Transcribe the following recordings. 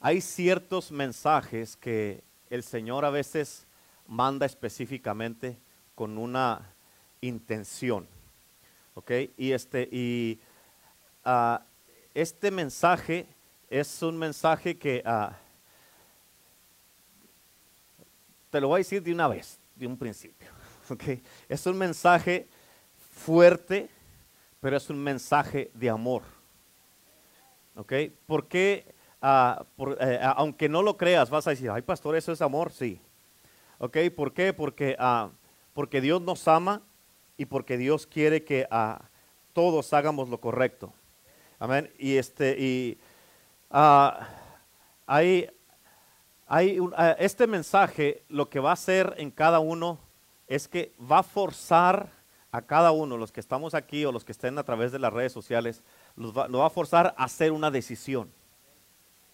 hay ciertos mensajes que el Señor a veces manda específicamente con una intención. ¿Ok? Y este, y, ah, este mensaje es un mensaje que ah, te lo voy a decir de una vez, de un principio. ¿ok? Es un mensaje fuerte, pero es un mensaje de amor. ¿Ok? Porque, ah, eh, aunque no lo creas, vas a decir, ay pastor, eso es amor, sí. ¿Ok? ¿Por qué? Porque, porque Dios nos ama y porque Dios quiere que a todos hagamos lo correcto. Amén. Y este, y uh, hay, hay ah, este mensaje lo que va a hacer en cada uno es que va a forzar a cada uno, los que estamos aquí o los que estén a través de las redes sociales, los va, va a forzar a hacer una decisión.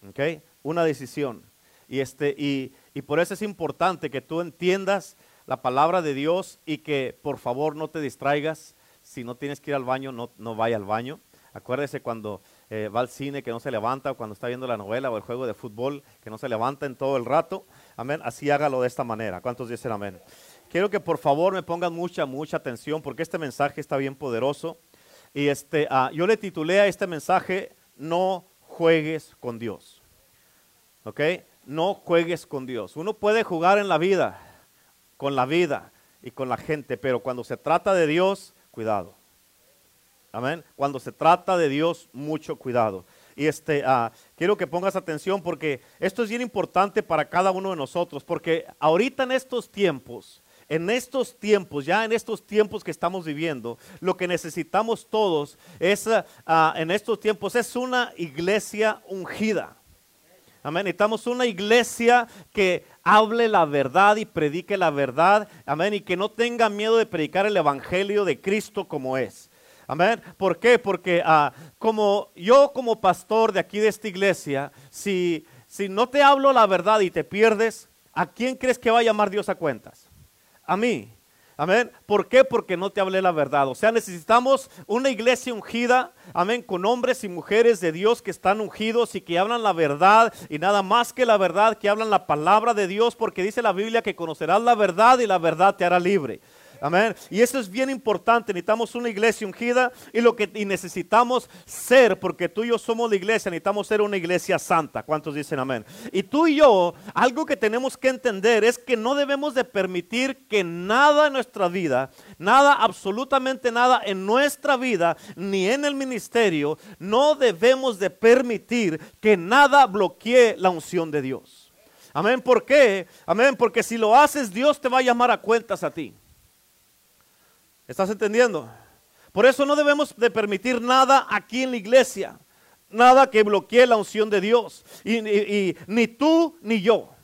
¿Ok? Una decisión. Y, este, y, y por eso es importante que tú entiendas la palabra de Dios y que por favor no te distraigas. Si no tienes que ir al baño, no, no vaya al baño. Acuérdese cuando eh, va al cine que no se levanta, cuando está viendo la novela o el juego de fútbol que no se levanta en todo el rato. Amén. Así hágalo de esta manera. ¿Cuántos dicen amén? Quiero que por favor me pongan mucha, mucha atención porque este mensaje está bien poderoso. Y este, ah, yo le titulé a este mensaje, no juegues con Dios. ¿Ok? No juegues con Dios. Uno puede jugar en la vida, con la vida y con la gente, pero cuando se trata de Dios, cuidado. Amén. Cuando se trata de Dios, mucho cuidado. Y este, ah, quiero que pongas atención porque esto es bien importante para cada uno de nosotros, porque ahorita en estos tiempos, en estos tiempos, ya en estos tiempos que estamos viviendo, lo que necesitamos todos es, ah, en estos tiempos, es una iglesia ungida. Amén. Necesitamos una iglesia que hable la verdad y predique la verdad. Amén. Y que no tenga miedo de predicar el evangelio de Cristo como es. Amén. ¿Por qué? Porque ah, como yo como pastor de aquí de esta iglesia, si, si no te hablo la verdad y te pierdes, ¿a quién crees que va a llamar Dios a cuentas? A mí. Amén. ¿Por qué? Porque no te hablé la verdad. O sea, necesitamos una iglesia ungida. Amén. Con hombres y mujeres de Dios que están ungidos y que hablan la verdad y nada más que la verdad, que hablan la palabra de Dios, porque dice la Biblia que conocerás la verdad y la verdad te hará libre. Amén. Y eso es bien importante. Necesitamos una iglesia ungida y lo que necesitamos ser, porque tú y yo somos la iglesia, necesitamos ser una iglesia santa. ¿Cuántos dicen amén? Y tú y yo, algo que tenemos que entender es que no debemos de permitir que nada en nuestra vida, nada, absolutamente nada en nuestra vida, ni en el ministerio, no debemos de permitir que nada bloquee la unción de Dios. Amén. ¿Por qué? Amén. Porque si lo haces, Dios te va a llamar a cuentas a ti. ¿Estás entendiendo? Por eso no debemos de permitir nada aquí en la iglesia, nada que bloquee la unción de Dios, y, ni tú ni yo.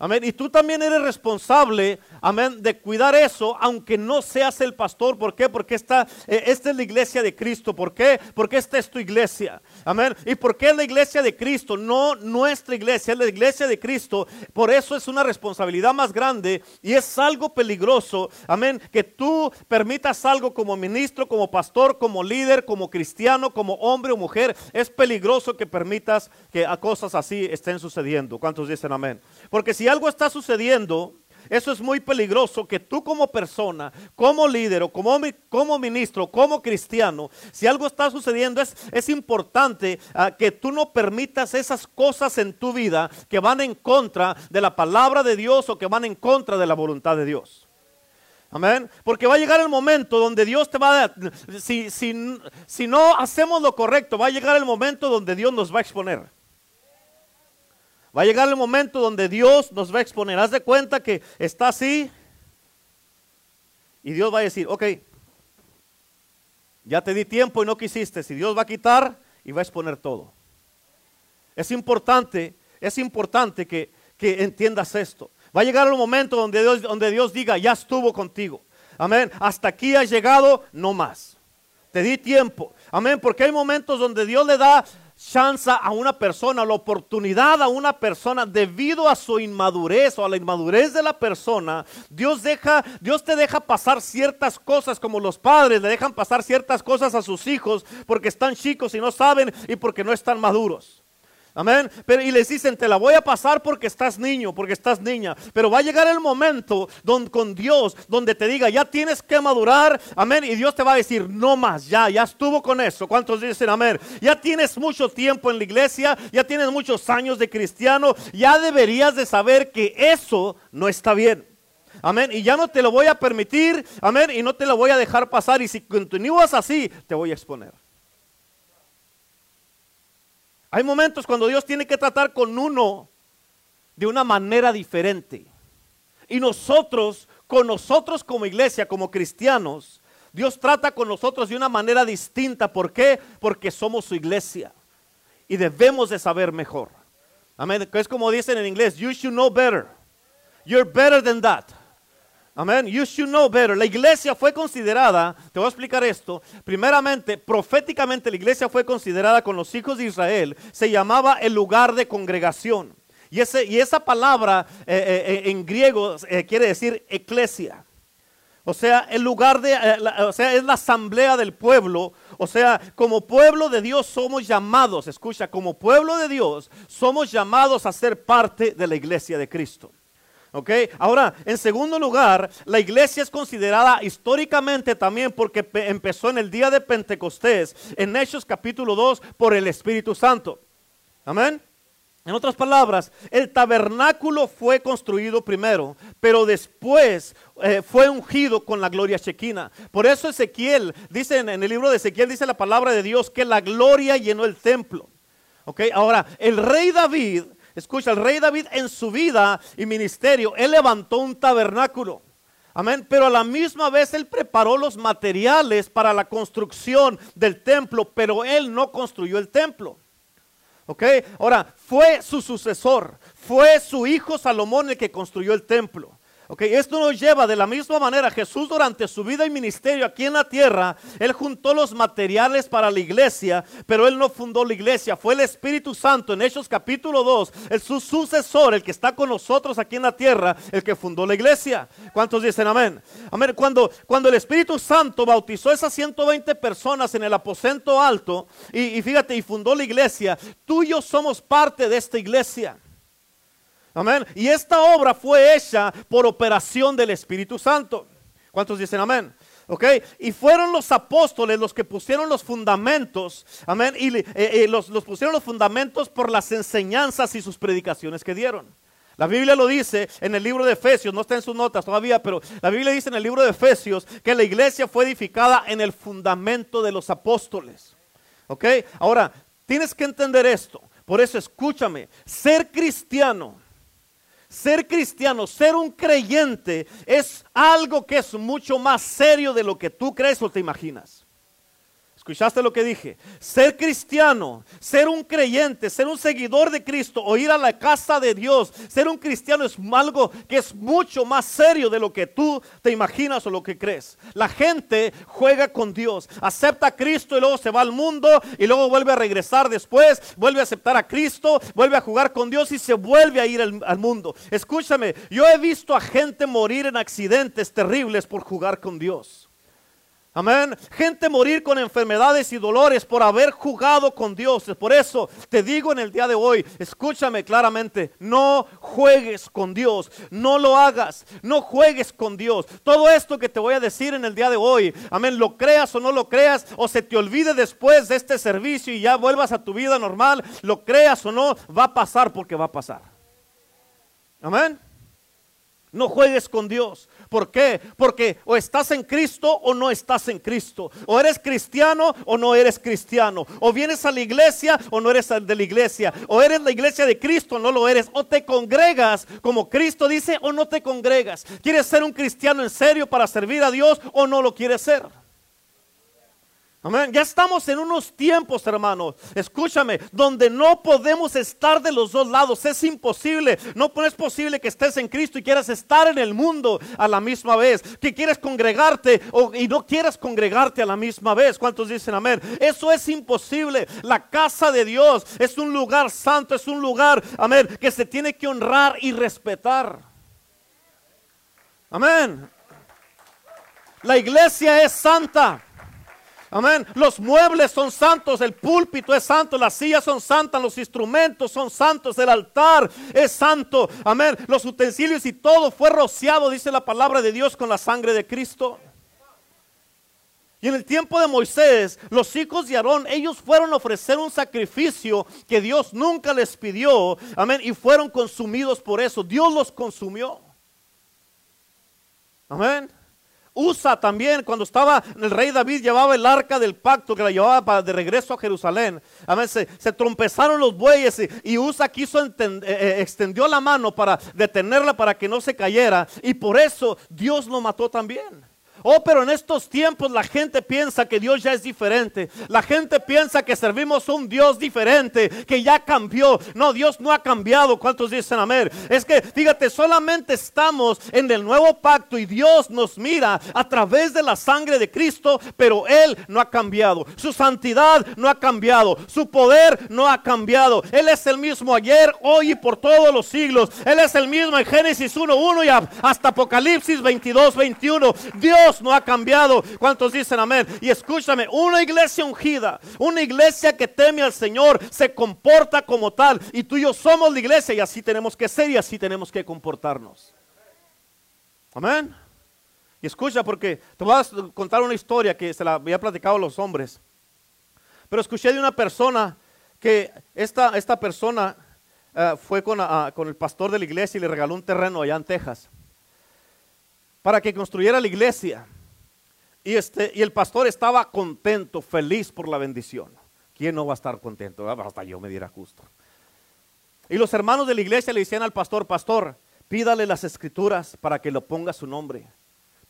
Amén. Y tú también eres responsable, amén, de cuidar eso, aunque no seas el pastor. ¿Por qué? Porque esta, eh, esta es la iglesia de Cristo. ¿Por qué? Porque esta es tu iglesia. Amén. ¿Y por qué es la iglesia de Cristo? No nuestra iglesia, es la iglesia de Cristo. Por eso es una responsabilidad más grande y es algo peligroso. Amén. Que tú permitas algo como ministro, como pastor, como líder, como cristiano, como hombre o mujer. Es peligroso que permitas que cosas así estén sucediendo. ¿Cuántos dicen amén? Porque si algo está sucediendo, eso es muy peligroso que tú como persona, como líder como, como ministro, como cristiano, si algo está sucediendo, es, es importante ah, que tú no permitas esas cosas en tu vida que van en contra de la palabra de Dios o que van en contra de la voluntad de Dios. Amén. Porque va a llegar el momento donde Dios te va a... Si, si, si no hacemos lo correcto, va a llegar el momento donde Dios nos va a exponer. Va a llegar el momento donde Dios nos va a exponer. Haz de cuenta que está así y Dios va a decir, ok, ya te di tiempo y no quisiste. Si Dios va a quitar y va a exponer todo. Es importante, es importante que, que entiendas esto. Va a llegar el momento donde Dios, donde Dios diga, ya estuvo contigo. Amén. Hasta aquí has llegado, no más. Te di tiempo. Amén. Porque hay momentos donde Dios le da chance a una persona, la oportunidad a una persona debido a su inmadurez o a la inmadurez de la persona, Dios deja, Dios te deja pasar ciertas cosas como los padres le dejan pasar ciertas cosas a sus hijos porque están chicos y no saben y porque no están maduros. Amén. Pero, y les dicen, te la voy a pasar porque estás niño, porque estás niña. Pero va a llegar el momento donde, con Dios donde te diga, ya tienes que madurar. Amén. Y Dios te va a decir, no más, ya, ya estuvo con eso. ¿Cuántos dicen amén? Ya tienes mucho tiempo en la iglesia, ya tienes muchos años de cristiano. Ya deberías de saber que eso no está bien. Amén. Y ya no te lo voy a permitir. Amén. Y no te lo voy a dejar pasar. Y si continúas así, te voy a exponer. Hay momentos cuando Dios tiene que tratar con uno de una manera diferente. Y nosotros, con nosotros como iglesia, como cristianos, Dios trata con nosotros de una manera distinta. ¿Por qué? Porque somos su iglesia. Y debemos de saber mejor. Amén. Es como dicen en inglés, you should know better. You're better than that. Amén. You should know better. La iglesia fue considerada, te voy a explicar esto. Primeramente, proféticamente la iglesia fue considerada con los hijos de Israel. Se llamaba el lugar de congregación. Y, ese, y esa palabra eh, eh, eh, en griego quiere decir eclesia. O sea, el lugar de, o sea, es la asamblea del pueblo. O sea, como pueblo de Dios somos llamados, escucha, como pueblo de Dios somos llamados a ser parte de la iglesia de Cristo. ¿Ok? Ahora, en segundo lugar, la iglesia es considerada históricamente también porque empezó en el día de Pentecostés, en Hechos capítulo 2, por el Espíritu Santo. Amén. En otras palabras, el tabernáculo fue construido primero, pero después eh, fue ungido con la gloria chequina. Por eso Ezequiel, dice en, el libro de Ezequiel, dice la palabra de Dios que la gloria llenó el templo. ¿Ok? Ahora, el rey David Escucha, el rey David en su vida y ministerio, él levantó un tabernáculo. Amén. Pero a la misma vez él preparó los materiales para la construcción del templo, pero él no construyó el templo. ¿Ok? Ahora, fue su sucesor, fue su hijo Salomón el que construyó el templo. Ok, esto nos lleva de la misma manera. Jesús durante su vida y ministerio aquí en la tierra, Él juntó los materiales para la iglesia, pero Él no fundó la iglesia. Fue el Espíritu Santo en Hechos capítulo 2, el su sucesor, el que está con nosotros aquí en la tierra, el que fundó la iglesia. ¿Cuántos dicen amén? Amén. Cuando, cuando el Espíritu Santo bautizó a esas 120 personas en el aposento alto, y, y fíjate, y fundó la iglesia, tú y yo somos parte de esta iglesia. Amén. Y esta obra fue hecha por operación del Espíritu Santo. ¿Cuántos dicen amén? ¿ok? Y fueron los apóstoles los que pusieron los fundamentos, amén, y eh, eh, los, los, pusieron los fundamentos por las enseñanzas y sus predicaciones que dieron. La Biblia lo dice en el libro de Efesios, no está en sus notas todavía, pero la Biblia dice en el libro de Efesios que la iglesia fue edificada en el fundamento de los apóstoles, ¿ok? Ahora, tienes que entender esto, por eso escúchame, ser cristiano ser cristiano, ser un creyente es algo que es mucho más serio de lo que tú crees o te imaginas. ¿Escuchaste lo que dije? Ser cristiano, ser un creyente, ser un seguidor de Cristo o ir a la casa de Dios, ser un cristiano es algo que es mucho más serio de lo que tú te imaginas o lo que crees. La gente juega con Dios, acepta a Cristo y luego se va al mundo y luego vuelve a regresar después, vuelve a aceptar a Cristo, vuelve a jugar con Dios y se vuelve a ir al, al mundo. Escúchame, yo he visto a gente morir en accidentes terribles por jugar con Dios. Amén. Gente morir con enfermedades y dolores por haber jugado con Dios. Por eso te digo en el día de hoy, escúchame claramente, no juegues con Dios, no lo hagas, no juegues con Dios. Todo esto que te voy a decir en el día de hoy, amén, lo creas o no lo creas, o se te olvide después de este servicio y ya vuelvas a tu vida normal, lo creas o no, va a pasar porque va a pasar. Amén. No juegues con Dios. ¿Por qué? Porque o estás en Cristo o no estás en Cristo. O eres cristiano o no eres cristiano. O vienes a la iglesia o no eres de la iglesia. O eres la iglesia de Cristo o no lo eres. O te congregas como Cristo dice o no te congregas. ¿Quieres ser un cristiano en serio para servir a Dios o no lo quieres ser? Amén. Ya estamos en unos tiempos, hermanos. Escúchame, donde no podemos estar de los dos lados. Es imposible. No es posible que estés en Cristo y quieras estar en el mundo a la misma vez. Que quieres congregarte y no quieras congregarte a la misma vez. ¿Cuántos dicen amén? Eso es imposible. La casa de Dios es un lugar santo, es un lugar, amén, que se tiene que honrar y respetar. Amén. La iglesia es santa. Amén. Los muebles son santos, el púlpito es santo, las sillas son santas, los instrumentos son santos, el altar es santo. Amén. Los utensilios y todo fue rociado, dice la palabra de Dios, con la sangre de Cristo. Y en el tiempo de Moisés, los hijos de Aarón, ellos fueron a ofrecer un sacrificio que Dios nunca les pidió. Amén. Y fueron consumidos por eso. Dios los consumió. Amén. Usa también, cuando estaba el rey David, llevaba el arca del pacto que la llevaba para, de regreso a Jerusalén. Amén. Se, se trompezaron los bueyes y, Usa quiso eh, eh, extendió la mano para detenerla para que no se cayera. Y por eso Dios lo mató también. Oh, pero en estos tiempos la gente piensa que Dios ya es diferente. La gente piensa que servimos un Dios diferente, que ya cambió. No, Dios no ha cambiado. ¿Cuántos dicen amén? Es que, fíjate, solamente estamos en el nuevo pacto y Dios nos mira a través de la sangre de Cristo, pero Él no ha cambiado. Su santidad no ha cambiado. Su poder no ha cambiado. Él es el mismo ayer, hoy y por todos los siglos. Él es el mismo en Génesis 1.1 y hasta Apocalipsis 22, 21. Dios no ha cambiado. ¿Cuántos dicen amén? Y escúchame, una iglesia ungida, una iglesia que teme al Señor, se comporta como tal. Y tú y yo somos la iglesia y así tenemos que ser y así tenemos que comportarnos. Amén. Y escucha porque te voy a contar una historia que se la había platicado a los hombres. Pero escuché de una persona que esta, esta persona eh, fue con, ah, con el pastor de la iglesia y le regaló un terreno allá en Texas para que construyera la iglesia. Y, este, y el pastor estaba contento, feliz por la bendición. ¿Quién no va a estar contento? Hasta yo me diera justo. Y los hermanos de la iglesia le decían al pastor, pastor, pídale las escrituras para que lo ponga su nombre.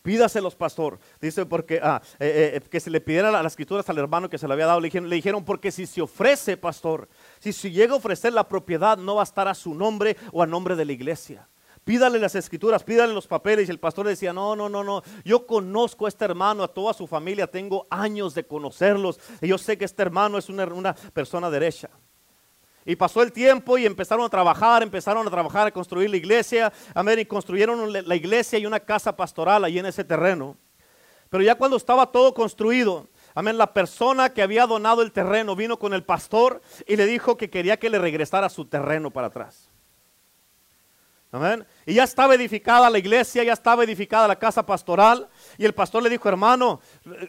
Pídaselos, pastor. Dice porque ah, eh, eh, que se le pidiera las escrituras al hermano que se le había dado. Le dijeron, le dijeron, porque si se ofrece, pastor, si se llega a ofrecer la propiedad, no va a estar a su nombre o a nombre de la iglesia pídale las escrituras, pídale los papeles. Y el pastor decía, no, no, no, no, yo conozco a este hermano, a toda su familia, tengo años de conocerlos. Y yo sé que este hermano es una, persona derecha. Y pasó el tiempo y empezaron a trabajar, empezaron a trabajar, a construir la iglesia. Amén. Y construyeron la iglesia y una casa pastoral ahí en ese terreno. Pero ya cuando estaba todo construido, amén, la persona que había donado el terreno vino con el pastor y le dijo que quería que le regresara su terreno para atrás. Amén. Y ya estaba edificada la iglesia, ya estaba edificada la casa pastoral. Y el pastor le dijo, hermano,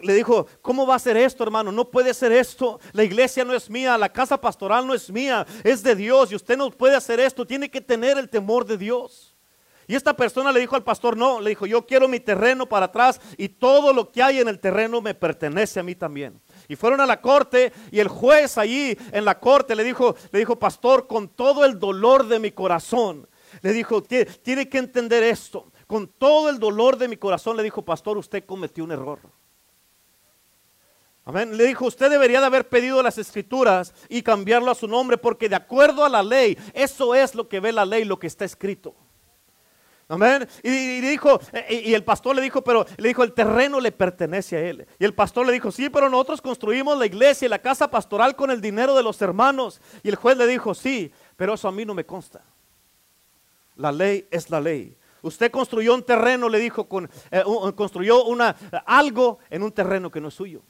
le dijo, ¿cómo va a ser esto, hermano? No puede ser esto. La iglesia no es mía, la casa pastoral no es mía, es de Dios. Y usted no puede hacer esto, tiene que tener el temor de Dios. Y esta persona le dijo al pastor, no, le dijo, yo quiero mi terreno para atrás y todo lo que hay en el terreno me pertenece a mí también. Y fueron a la corte y el juez allí en la corte le dijo, le dijo, pastor, con todo el dolor de mi corazón, le dijo, tiene que entender esto. Con todo el dolor de mi corazón le dijo, pastor, usted cometió un error. Amén. Le dijo, usted debería de haber pedido las escrituras y cambiarlo a su nombre porque de acuerdo a la ley, eso es lo que ve la ley, lo que está escrito. Amén. Y, dijo, y, el pastor le dijo, pero le dijo, el terreno le pertenece a él. Y el pastor le dijo, sí, pero nosotros construimos la iglesia y la casa pastoral con el dinero de los hermanos. Y el juez le dijo, sí, pero eso a mí no me consta. La ley es la ley. Usted construyó un terreno, le dijo, eh, construyó algo en un terreno que no es suyo.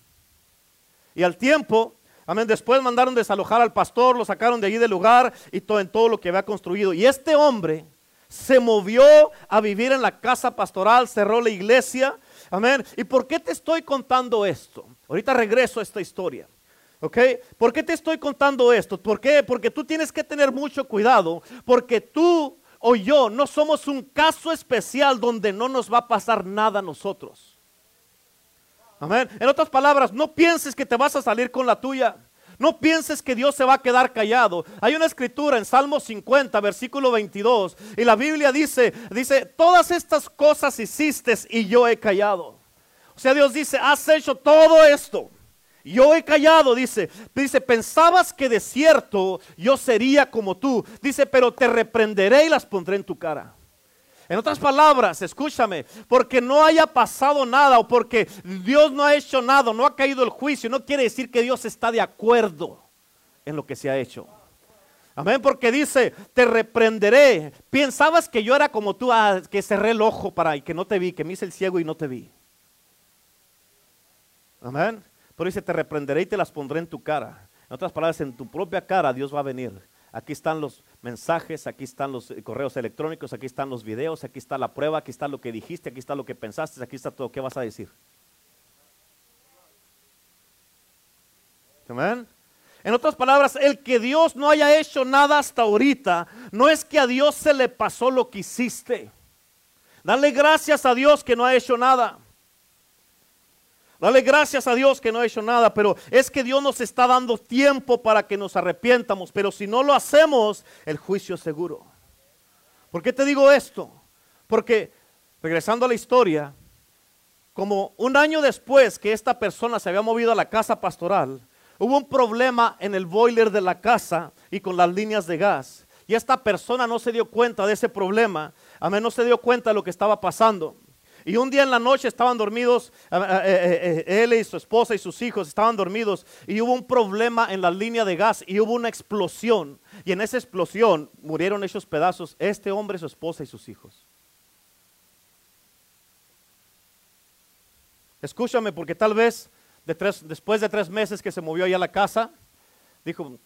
Y al tiempo, amén, después mandaron desalojar al pastor, lo sacaron de allí del lugar y todo en todo lo que había construido. Y este hombre se movió a vivir en la casa pastoral, cerró la iglesia. Amén. ¿Y por qué te estoy contando esto? Ahorita regreso a esta historia. ¿Ok? ¿Por qué te estoy contando esto? ¿Por qué? Porque tú tienes que tener mucho cuidado, porque tú o yo no somos un caso especial donde no nos va a pasar nada a nosotros. Amén. En otras palabras, no pienses que te vas a salir con la tuya. No pienses que Dios se va a quedar callado. Hay una escritura en Salmo 50, versículo 22, y la Biblia dice, dice, todas estas cosas hiciste y yo he callado. O sea, Dios dice, has hecho todo esto yo he callado, dice. Dice, pensabas que de cierto yo sería como tú. Dice, pero te reprenderé y las pondré en tu cara. En otras palabras, escúchame, porque no haya pasado nada o porque Dios no ha hecho nada, no ha caído el juicio, no quiere decir que Dios está de acuerdo en lo que se ha hecho. Amén, porque dice, te reprenderé. Pensabas que yo era como tú, ah, que cerré el ojo para y que no te vi, que me hice el ciego y no te vi. Amén. Pero dice, te reprenderé y te las pondré en tu cara. En otras palabras, en tu propia cara Dios va a venir. Aquí están los mensajes, aquí están los eh, correos electrónicos, aquí están los videos, aquí está la prueba, aquí está lo que dijiste, aquí está lo que pensaste, aquí está todo. ¿Qué vas a decir? Amén. En otras palabras, el que Dios no haya hecho nada hasta ahorita, no es que a Dios se le pasó lo que hiciste. Dale gracias a Dios que no ha hecho nada. Dale gracias a Dios que no ha hecho nada, pero es que Dios nos está dando tiempo para que nos arrepientamos, pero si no lo hacemos, el juicio es seguro. ¿Por qué te digo esto? Porque, regresando a la historia, como un año después que esta persona se había movido a la casa pastoral, hubo un problema en el boiler de la casa y con las líneas de gas. Y esta persona no se dio cuenta de ese problema, a menos no se dio cuenta de lo que estaba pasando. Y un día en la noche estaban dormidos, eh, eh, eh, él y su esposa y sus hijos estaban dormidos y hubo un problema en la línea de gas y hubo una explosión. Y en esa explosión murieron esos pedazos este hombre, su esposa y sus hijos. Escúchame porque tal vez después de tres meses que se movió allá a la casa, dijo,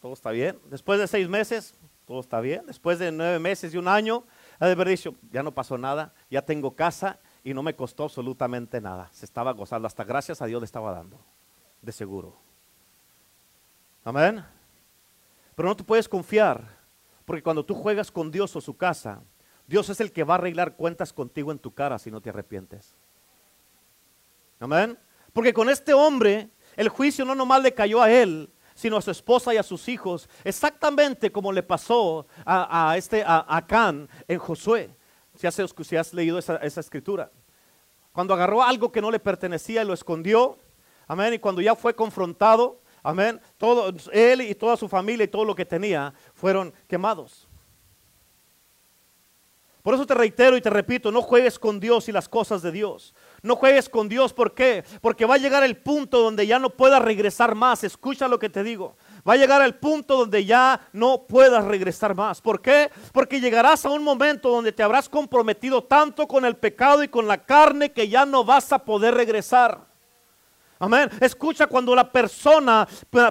todo está bien. Después de seis meses, todo está bien. Después de nueve meses y un año, ha de ya no pasó nada, ya tengo casa y no me costó absolutamente nada. Se estaba gozando, hasta gracias a Dios le estaba dando, de seguro. Amén. Pero no te puedes confiar, porque cuando tú juegas con Dios o su casa, Dios es el que va a arreglar cuentas contigo en tu cara si no te arrepientes. Amén. Porque con este hombre, el juicio no nomás le cayó a él, sino a su esposa y a sus hijos, exactamente como le pasó a, este, a, Can en Josué, si has, leído esa, esa, escritura. Cuando agarró algo que no le pertenecía y lo escondió, amén, y cuando ya fue confrontado, amén, todo, él y toda su familia y todo lo que tenía fueron quemados. Por eso te reitero y te repito, no juegues con Dios y las cosas de Dios. No juegues con Dios, ¿por qué? Porque va a llegar el punto donde ya no puedas regresar más. Escucha lo que te digo. Va a llegar el punto donde ya no puedas regresar más. ¿Por qué? Porque llegarás a un momento donde te habrás comprometido tanto con el pecado y con la carne que ya no vas a poder regresar. Amén. Escucha cuando la persona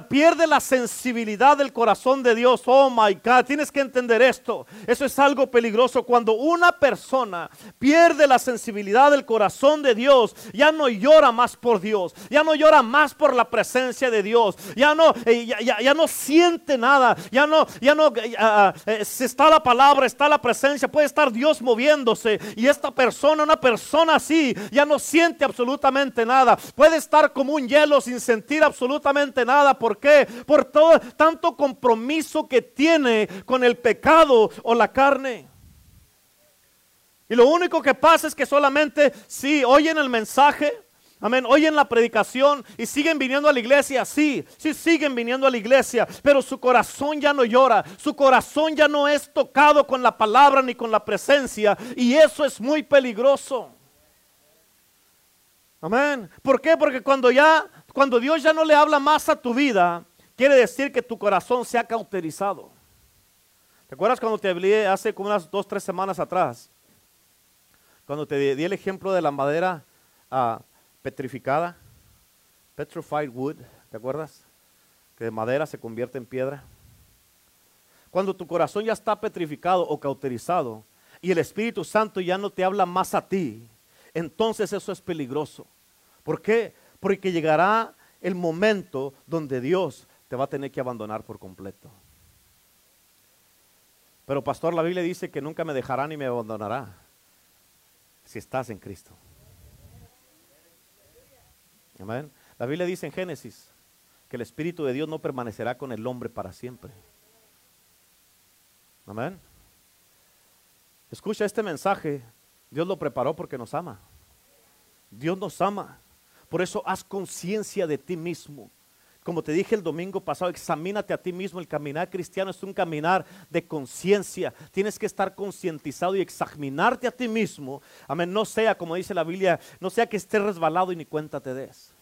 pierde la sensibilidad del corazón de Dios. Oh my God, tienes que entender esto. Eso es algo peligroso. Cuando una persona pierde la sensibilidad del corazón de Dios, ya no llora más por Dios, ya no llora más por la presencia de Dios, ya no, eh, ya, no siente nada, ya no, ya no, eh, ah, eh, si está la palabra, está la presencia, puede estar Dios moviéndose y esta persona, una persona así, ya no siente absolutamente nada. Puede estar como un hielo sin sentir absolutamente nada. ¿Por qué? Por todo tanto compromiso que tiene con el pecado o la carne. Y lo único que pasa es que solamente si oyen el mensaje, Amén. Oyen la predicación y siguen viniendo a la iglesia. Sí, sí siguen viniendo a la iglesia. Pero su corazón ya no llora. Su corazón ya no es tocado con la palabra ni con la presencia. Y eso es muy peligroso. Amén. ¿Por qué? Porque cuando ya, cuando Dios ya no le habla más a tu vida, quiere decir que tu corazón se ha cauterizado. ¿Te acuerdas cuando te hablé hace como unas dos, tres semanas atrás? Cuando te di el ejemplo de la madera ah, petrificada, petrified wood, ¿te acuerdas? Que de madera se convierte en piedra. Cuando tu corazón ya está petrificado o cauterizado y el Espíritu Santo ya no te habla más a ti, entonces eso es peligroso. ¿Por qué? Porque llegará el momento donde Dios te va a tener que abandonar por completo. Pero pastor, la Biblia dice que nunca me dejará ni me abandonará si estás en Cristo. Amén. La Biblia dice en Génesis que el Espíritu de Dios no permanecerá con el hombre para siempre. Amén. Escucha este mensaje Dios lo preparó porque nos ama. Dios nos ama. Por eso haz conciencia de ti mismo. Como te dije el domingo pasado, examínate a ti mismo. El caminar cristiano es un caminar de conciencia. Tienes que estar concientizado y examinarte a ti mismo. Amén. No sea, como dice la Biblia, no sea que estés resbalado y ni cuenta te des.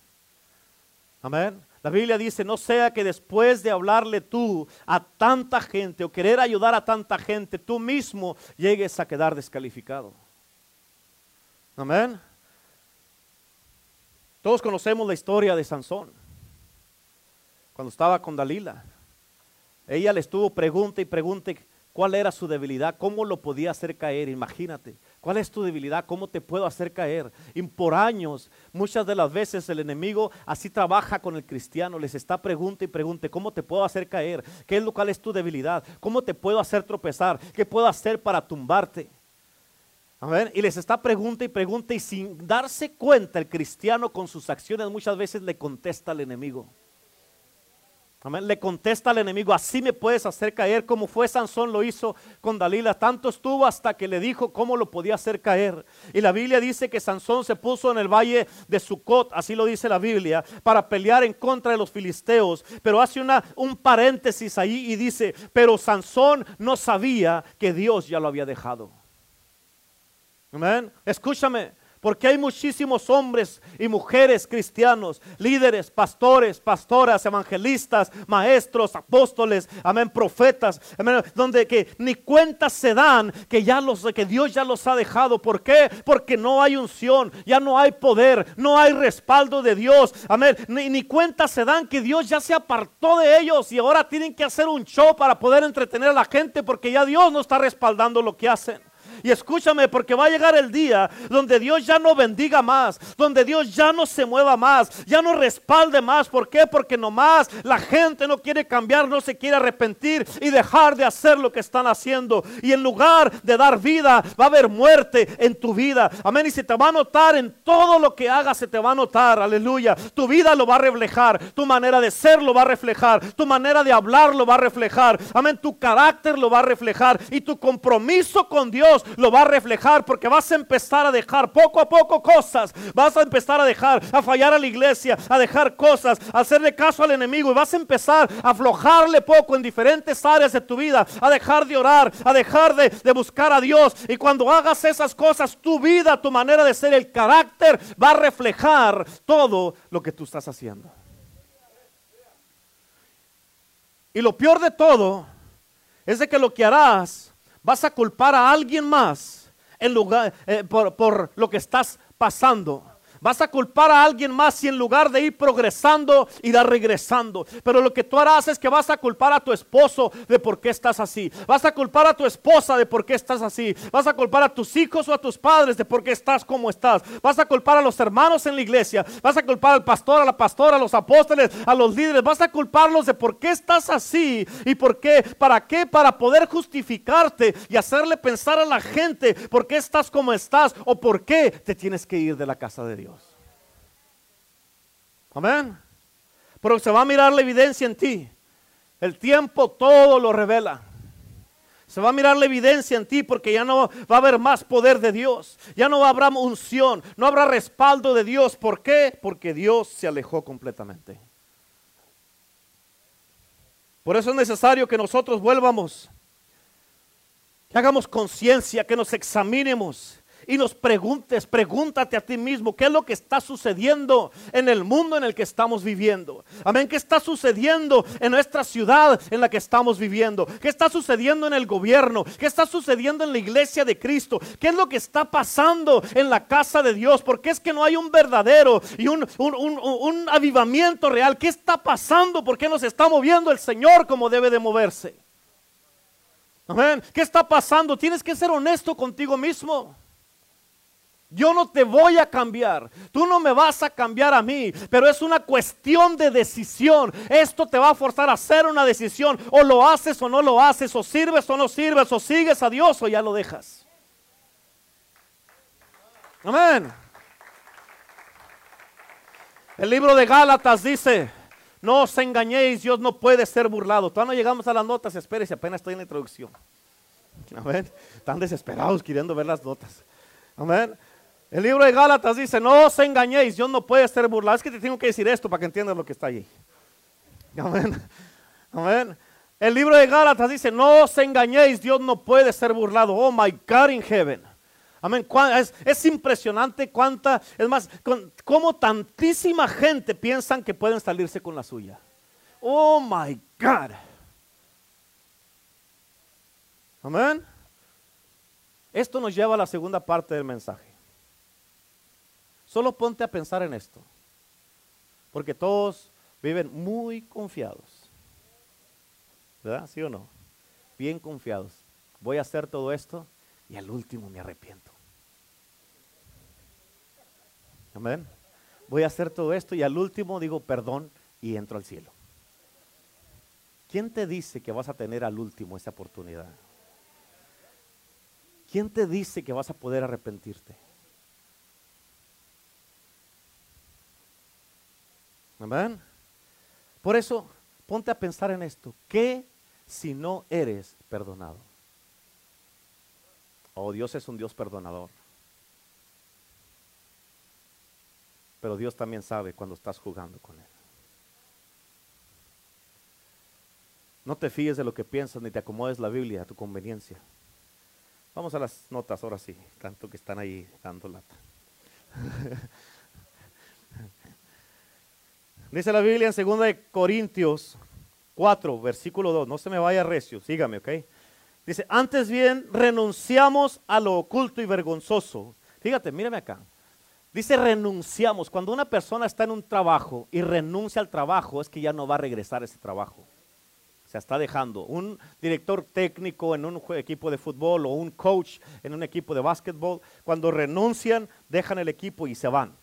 Amén. La Biblia dice, no sea que después de hablarle tú a tanta gente o querer ayudar a tanta gente, tú mismo llegues a quedar descalificado. Amén. Todos conocemos la historia de Sansón. Cuando estaba con Dalila. Ella le estuvo pregunta y pregunte cuál era su debilidad, cómo lo podía hacer caer, imagínate. ¿Cuál es tu debilidad? ¿Cómo te puedo hacer caer? Y por años, muchas de las veces el enemigo así trabaja con el cristiano, les está pregunta y pregunte, ¿cómo te puedo hacer caer? ¿Qué es lo es tu debilidad? ¿Cómo te puedo hacer tropezar? ¿Qué puedo hacer para tumbarte? Y les está pregunta y pregunta y sin darse cuenta el cristiano con sus acciones muchas veces le contesta al enemigo. Amén. Le contesta al enemigo, así me puedes hacer caer como fue Sansón lo hizo con Dalila. Tanto estuvo hasta que le dijo cómo lo podía hacer caer. Y la Biblia dice que Sansón se puso en el valle de Sucot, así lo dice la Biblia, para pelear en contra de los filisteos. Pero hace una, un paréntesis ahí y dice, pero Sansón no sabía que Dios ya lo había dejado. Amén. Escúchame. Porque hay muchísimos hombres y mujeres cristianos, líderes, pastores, pastoras, evangelistas, maestros, apóstoles, amén, profetas, amén, donde que ni cuenta se dan que ya los que Dios ya los ha dejado. ¿Por qué? Porque no hay unción, ya no hay poder, no hay respaldo de Dios. Amén. Ni, ni cuenta se dan que Dios ya se apartó de ellos y ahora tienen que hacer un show para poder entretener a la gente porque ya Dios no está respaldando lo que hacen. Y escúchame, porque va a llegar el día donde Dios ya no bendiga más, donde Dios ya no se mueva más, ya no respalde más. ¿Por qué? Porque nomás la gente no quiere cambiar, no se quiere arrepentir y dejar de hacer lo que están haciendo. Y en lugar de dar vida, va a haber muerte en tu vida. Amén. Y se te va a notar en todo lo que hagas, se te va a notar. Aleluya. Tu vida lo va a reflejar, tu manera de ser lo va a reflejar, tu manera de hablar lo va a reflejar. Amén. Tu carácter lo va a reflejar y tu compromiso con Dios lo va a reflejar porque vas a empezar a dejar poco a poco cosas. Vas a empezar a dejar, a fallar a la iglesia, a dejar cosas, a hacerle caso al enemigo y vas a empezar a aflojarle poco en diferentes áreas de tu vida, a dejar de orar, a dejar de, de buscar a Dios. Y cuando hagas esas cosas, tu vida, tu manera de ser, el carácter va a reflejar todo lo que tú estás haciendo. Y lo peor de todo es de que lo que harás vas a culpar a alguien más en lugar, eh, por, por lo que estás pasando. Vas a culpar a alguien más si en lugar de ir progresando, irá regresando. Pero lo que tú harás es que vas a culpar a tu esposo de por qué estás así. Vas a culpar a tu esposa de por qué estás así. Vas a culpar a tus hijos o a tus padres de por qué estás como estás. Vas a culpar a los hermanos en la iglesia. Vas a culpar al pastor, a la pastora, a los apóstoles, a los líderes. Vas a culparlos de por qué estás así y por qué. ¿Para qué? Para poder justificarte y hacerle pensar a la gente por qué estás como estás o por qué te tienes que ir de la casa de Dios. Amén. Pero se va a mirar la evidencia en ti. El tiempo todo lo revela. Se va a mirar la evidencia en ti porque ya no va a haber más poder de Dios. Ya no habrá unción, no habrá respaldo de Dios. ¿Por qué? Porque Dios se alejó completamente. Por eso es necesario que nosotros vuelvamos, que hagamos conciencia, que nos examinemos y nos preguntes, pregúntate a ti mismo, ¿qué es lo que está sucediendo en el mundo en el que estamos viviendo? Amén, ¿qué está sucediendo en nuestra ciudad en la que estamos viviendo? ¿Qué está sucediendo en el gobierno? ¿Qué está sucediendo en la iglesia de Cristo? ¿Qué es lo que está pasando en la casa de Dios? Porque es que no hay un verdadero y un, un avivamiento real. ¿Qué está pasando? ¿Por qué nos está moviendo el Señor como debe de moverse? Amén. ¿Qué está pasando? Tienes que ser honesto contigo mismo. Yo no te voy a cambiar. Tú no me vas a cambiar a mí. Pero es una cuestión de decisión. Esto te va a forzar a hacer una decisión. O lo haces o no lo haces. O sirves o no sirves. O sigues a Dios o ya lo dejas. Amén. El libro de Gálatas dice, no os engañéis, Dios no puede ser burlado. Todavía no llegamos a las notas, espérese, apenas estoy en la introducción. Amén. Están desesperados queriendo ver las notas. Amén. El libro de Gálatas dice, no os engañéis, Dios no puede ser burlado. Es que te tengo que decir esto para que entiendas lo que está allí. Amén. Amén. El libro de Gálatas dice, no os engañéis, Dios no puede ser burlado. Oh my God in heaven. Amén. Es, es impresionante cuánta, es más, con, cómo tantísima gente piensan que pueden salirse con la suya. Oh my God. Amén. Esto nos lleva a la segunda parte del mensaje. Solo ponte a pensar en esto. Porque todos viven muy confiados. ¿Verdad? ¿Sí o no? Bien confiados. Voy a hacer todo esto y al último me arrepiento. Amén. Voy a hacer todo esto y al último digo perdón y entro al cielo. ¿Quién te dice que vas a tener al último esa oportunidad? ¿Quién te dice que vas a poder arrepentirte? Amén. Por eso, ponte a pensar en esto. ¿Qué si no eres perdonado? Oh, Dios es un Dios perdonador. Pero Dios también sabe cuando estás jugando con Él. No te fíes de lo que piensas ni te acomodes la Biblia a tu conveniencia. Vamos a las notas ahora sí, tanto que están ahí dando lata. Dice la Biblia en 2 Corintios 4, versículo 2. No se me vaya recio, sígame, ¿ok? Dice, antes bien renunciamos a lo oculto y vergonzoso. Fíjate, mírame acá. Dice renunciamos. Cuando una persona está en un trabajo y renuncia al trabajo, es que ya no va a regresar a ese trabajo. Se está dejando. Un director técnico en un equipo de fútbol o un coach en un equipo de básquetbol, cuando renuncian, dejan el equipo y se van.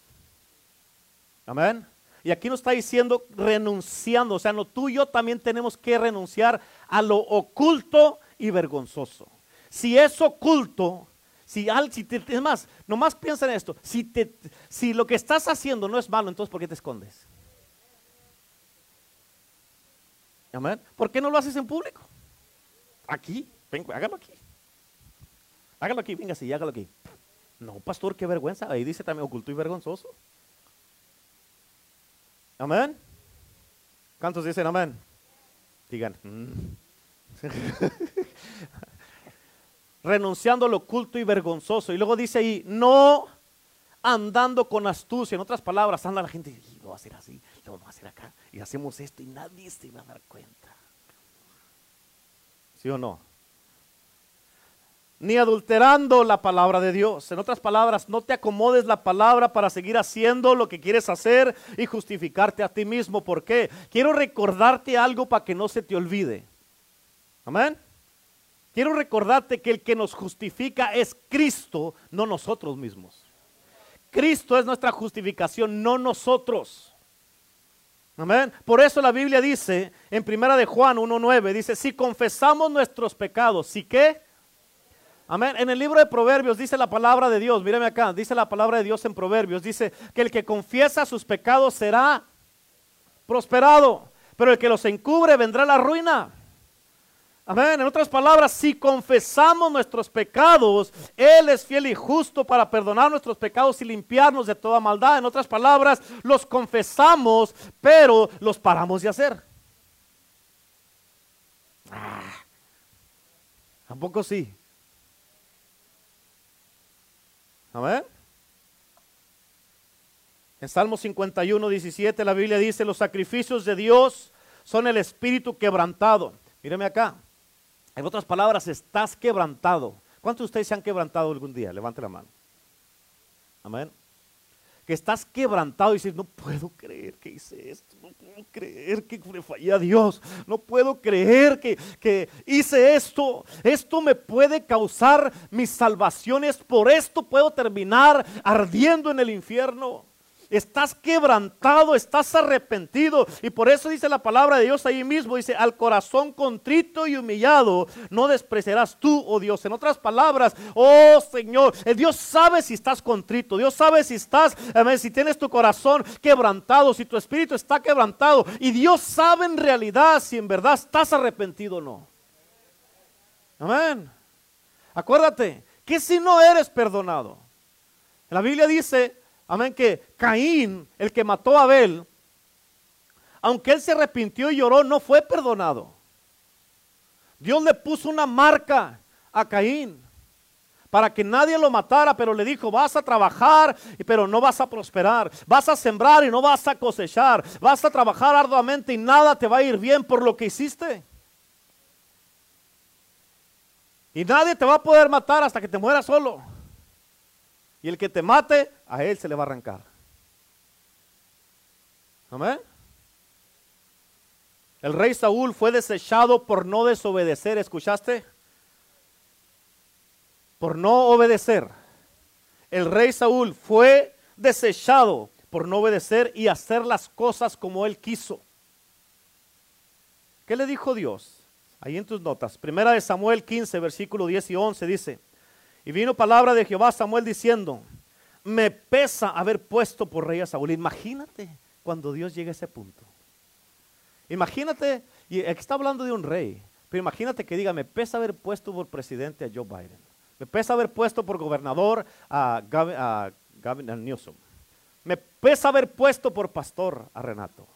Amén. Y aquí nos está diciendo renunciando, o sea, no, tú y yo también tenemos que renunciar a lo oculto y vergonzoso. Si es oculto, si, si te, es más, nomás piensa en esto, si, te, si lo que estás haciendo no es malo, entonces ¿por qué te escondes? Amén. ¿Por qué no lo haces en público? Aquí, ven, hágalo aquí. Hágalo aquí, venga, sí, hágalo aquí. No, pastor, qué vergüenza. Ahí dice también oculto y vergonzoso. Amén. ¿Cuántos dicen amén? Digan. Mm. Renunciando a lo oculto y vergonzoso. Y luego dice ahí, no andando con astucia. En otras palabras, anda la gente y lo va a hacer así, lo vamos a hacer acá. Y hacemos esto y nadie se va a dar cuenta. ¿Sí o no? Ni adulterando la palabra de Dios. En otras palabras, no te acomodes la palabra para seguir haciendo lo que quieres hacer y justificarte a ti mismo. ¿Por qué? Quiero recordarte algo para que no se te olvide. Amén. Quiero recordarte que el que nos justifica es Cristo, no nosotros mismos. Cristo es nuestra justificación, no nosotros. Amén. Por eso la Biblia dice en Primera de Juan 1:9 dice, "Si confesamos nuestros pecados, ¿sí qué? Amén. En el libro de Proverbios dice la palabra de Dios, mírame acá, dice la palabra de Dios en Proverbios, dice que el que confiesa sus pecados será prosperado, pero el que los encubre vendrá la ruina. Amén. En otras palabras, si confesamos nuestros pecados, Él es fiel y justo para perdonar nuestros pecados y limpiarnos de toda maldad. En otras palabras, los confesamos, pero los paramos de hacer. Ah, Tampoco sí. Amén. En Salmo 51, 17 la Biblia dice, los sacrificios de Dios son el espíritu quebrantado. Míreme acá. En otras palabras, estás quebrantado. ¿Cuántos de ustedes se han quebrantado algún día? Levante la mano. Amén que estás quebrantado y dices, no puedo creer que hice esto, no puedo creer que le fallé a Dios, no puedo creer que, que hice esto, esto me puede causar mis salvaciones, por esto puedo terminar ardiendo en el infierno estás quebrantado, estás arrepentido. Y por eso dice la palabra de Dios ahí mismo, dice, al corazón contrito y humillado, no despreciarás tú, oh Dios. En otras palabras, oh Señor, el Dios sabe si estás contrito, Dios sabe si estás, amén, si tienes tu corazón quebrantado, si tu espíritu está quebrantado. Y Dios sabe en realidad si en verdad estás arrepentido o no. Amén. Acuérdate que si no eres perdonado, la Biblia dice, Amén, que Caín, el que mató a Abel, aunque él se arrepintió y lloró, no fue perdonado. Dios le puso una marca a Caín para que nadie lo matara, pero le dijo, vas a trabajar, pero no vas a prosperar, vas a sembrar y no vas a cosechar, vas a trabajar arduamente y nada te va a ir bien por lo que hiciste. Y nadie te va a poder matar hasta que te mueras solo. Y el que te mate, a él se le va a arrancar. Amén. El rey Saúl fue desechado por no desobedecer, ¿escuchaste? Por no obedecer. El rey Saúl fue desechado por no obedecer y hacer las cosas como él quiso. ¿Qué le dijo Dios? Ahí en tus notas. Primera de Samuel 15, versículo 10 y 11 dice, y vino palabra de Jehová a Samuel diciendo, me pesa haber puesto por rey a Saúl. Imagínate cuando Dios llegue a ese punto. Imagínate, y aquí está hablando de un rey, pero imagínate que diga, me pesa haber puesto por presidente a Joe Biden. Me pesa haber puesto por gobernador a Gavin, Newsom. Me pesa haber puesto por pastor a Renato.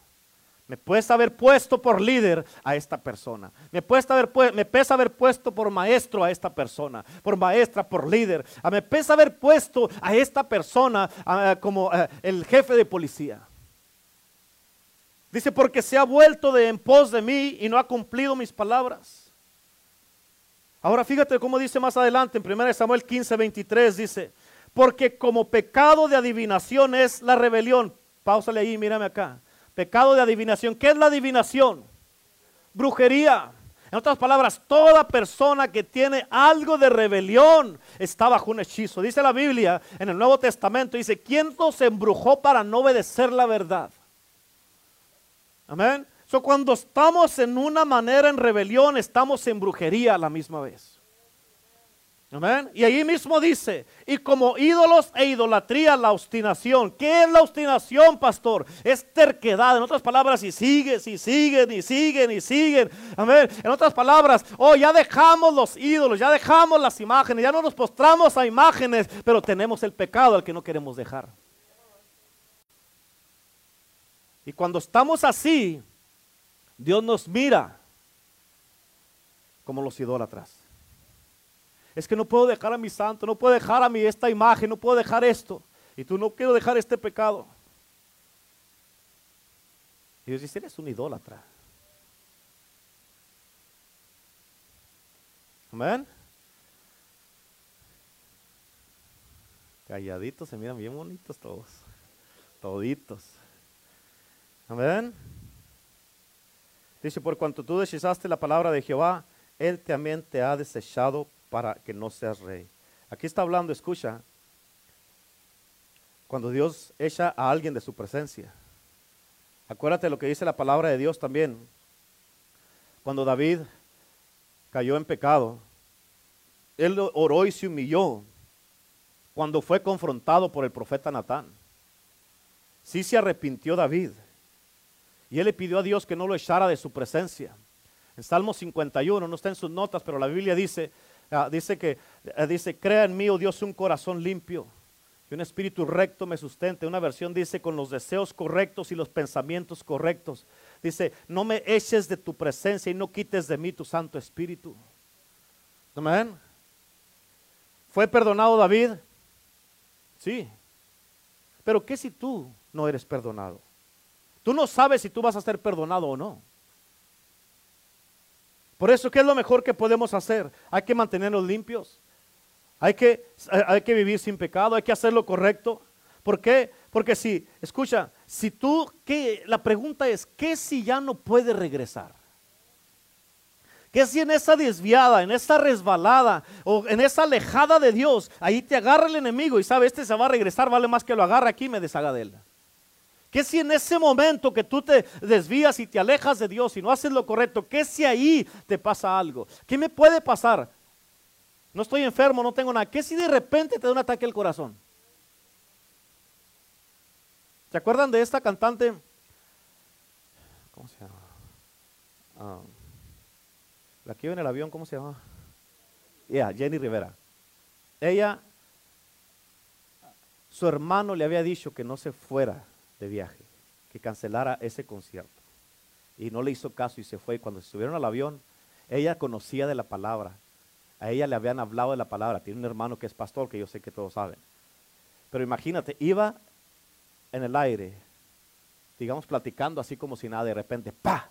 Me pesa haber puesto por líder a esta persona. Me, pesa haber, me pesa haber puesto por maestro a esta persona. Por maestra, por líder. Ah, me pesa haber puesto a esta persona ah, como eh, el jefe de policía. Dice, porque se ha vuelto de en pos de mí y no ha cumplido mis palabras. Ahora fíjate cómo dice más adelante en 1 Samuel 15, 23, dice, porque como pecado de adivinación es la rebelión. Páusale ahí, mírame acá. Pecado de adivinación. ¿Qué es la adivinación? Brujería. En otras palabras, toda persona que tiene algo de rebelión está bajo un hechizo. Dice la Biblia en el Nuevo Testamento, dice, ¿quién nos embrujó para no obedecer la verdad? Amén. So, cuando estamos en una manera en rebelión, estamos en brujería a la misma vez. Amén. Y ahí mismo dice, y como ídolos e idolatría, la obstinación. ¿Qué es la obstinación, pastor? Es terquedad. En otras palabras, y siguen, y siguen, y siguen, y siguen. Amén. En otras palabras, oh, ya dejamos los ídolos, ya dejamos las imágenes, ya no nos postramos a imágenes, pero tenemos el pecado al que no queremos dejar. Y cuando estamos así, Dios nos mira como los idólatras. Es que no puedo dejar a mi santo, no puedo dejar a mi esta imagen, no puedo dejar esto. Y tú no quiero dejar este pecado. Y Dios dice, eres un idólatra. Amén. Calladitos se miran bien bonitos todos. Toditos. Amén. Dice, por cuanto tú desechaste la palabra de Jehová, Él también te ha desechado para que no seas rey. Aquí está hablando, escucha, cuando Dios echa a alguien de su presencia. Acuérdate lo que dice la palabra de Dios también. Cuando David cayó en pecado, él oró y se humilló cuando fue confrontado por el profeta Natán. Sí se arrepintió David y él le pidió a Dios que no lo echara de su presencia. En Salmo 51, no está en sus notas, pero la Biblia dice, ah, dice que, ah, dice, crea en mí, oh Dios, un corazón limpio y un espíritu recto me sustente. Una versión dice, con los deseos correctos y los pensamientos correctos. Dice, no me eches de tu presencia y no quites de mí tu Santo Espíritu. Amén. ¿Fue perdonado David? Sí. Pero ¿qué si tú no eres perdonado? Tú no sabes si tú vas a ser perdonado o no. Por eso, ¿qué es lo mejor que podemos hacer? Hay que mantenernos limpios. Hay que, hay que vivir sin pecado, hay que hacer lo correcto. ¿Por qué? Porque si, escucha, si tú, ¿qué? la pregunta es, ¿qué si ya no puede regresar? ¿Qué si en esa desviada, en esa resbalada o en esa alejada de Dios, ahí te agarra el enemigo y sabe, este se va a regresar, vale más que lo agarre aquí y me deshaga de él? ¿Qué si en ese momento que tú te desvías y te alejas de Dios y no haces lo correcto, qué si ahí te pasa algo? ¿Qué me puede pasar? No estoy enfermo, no tengo nada. ¿Qué si de repente te da un ataque al corazón? ¿Se acuerdan de esta cantante? ¿Cómo se llama? Ah, la que iba en el avión, ¿cómo se llama? Yeah, Jenny Rivera. Ella, su hermano le había dicho que no se fuera de viaje, que cancelara ese concierto. Y no le hizo caso y se fue. Y cuando se subieron al avión, ella conocía de la palabra. A ella le habían hablado de la palabra. Tiene un hermano que es pastor, que yo sé que todos saben. Pero imagínate, iba en el aire, digamos, platicando así como si nada, de repente, ¡pa!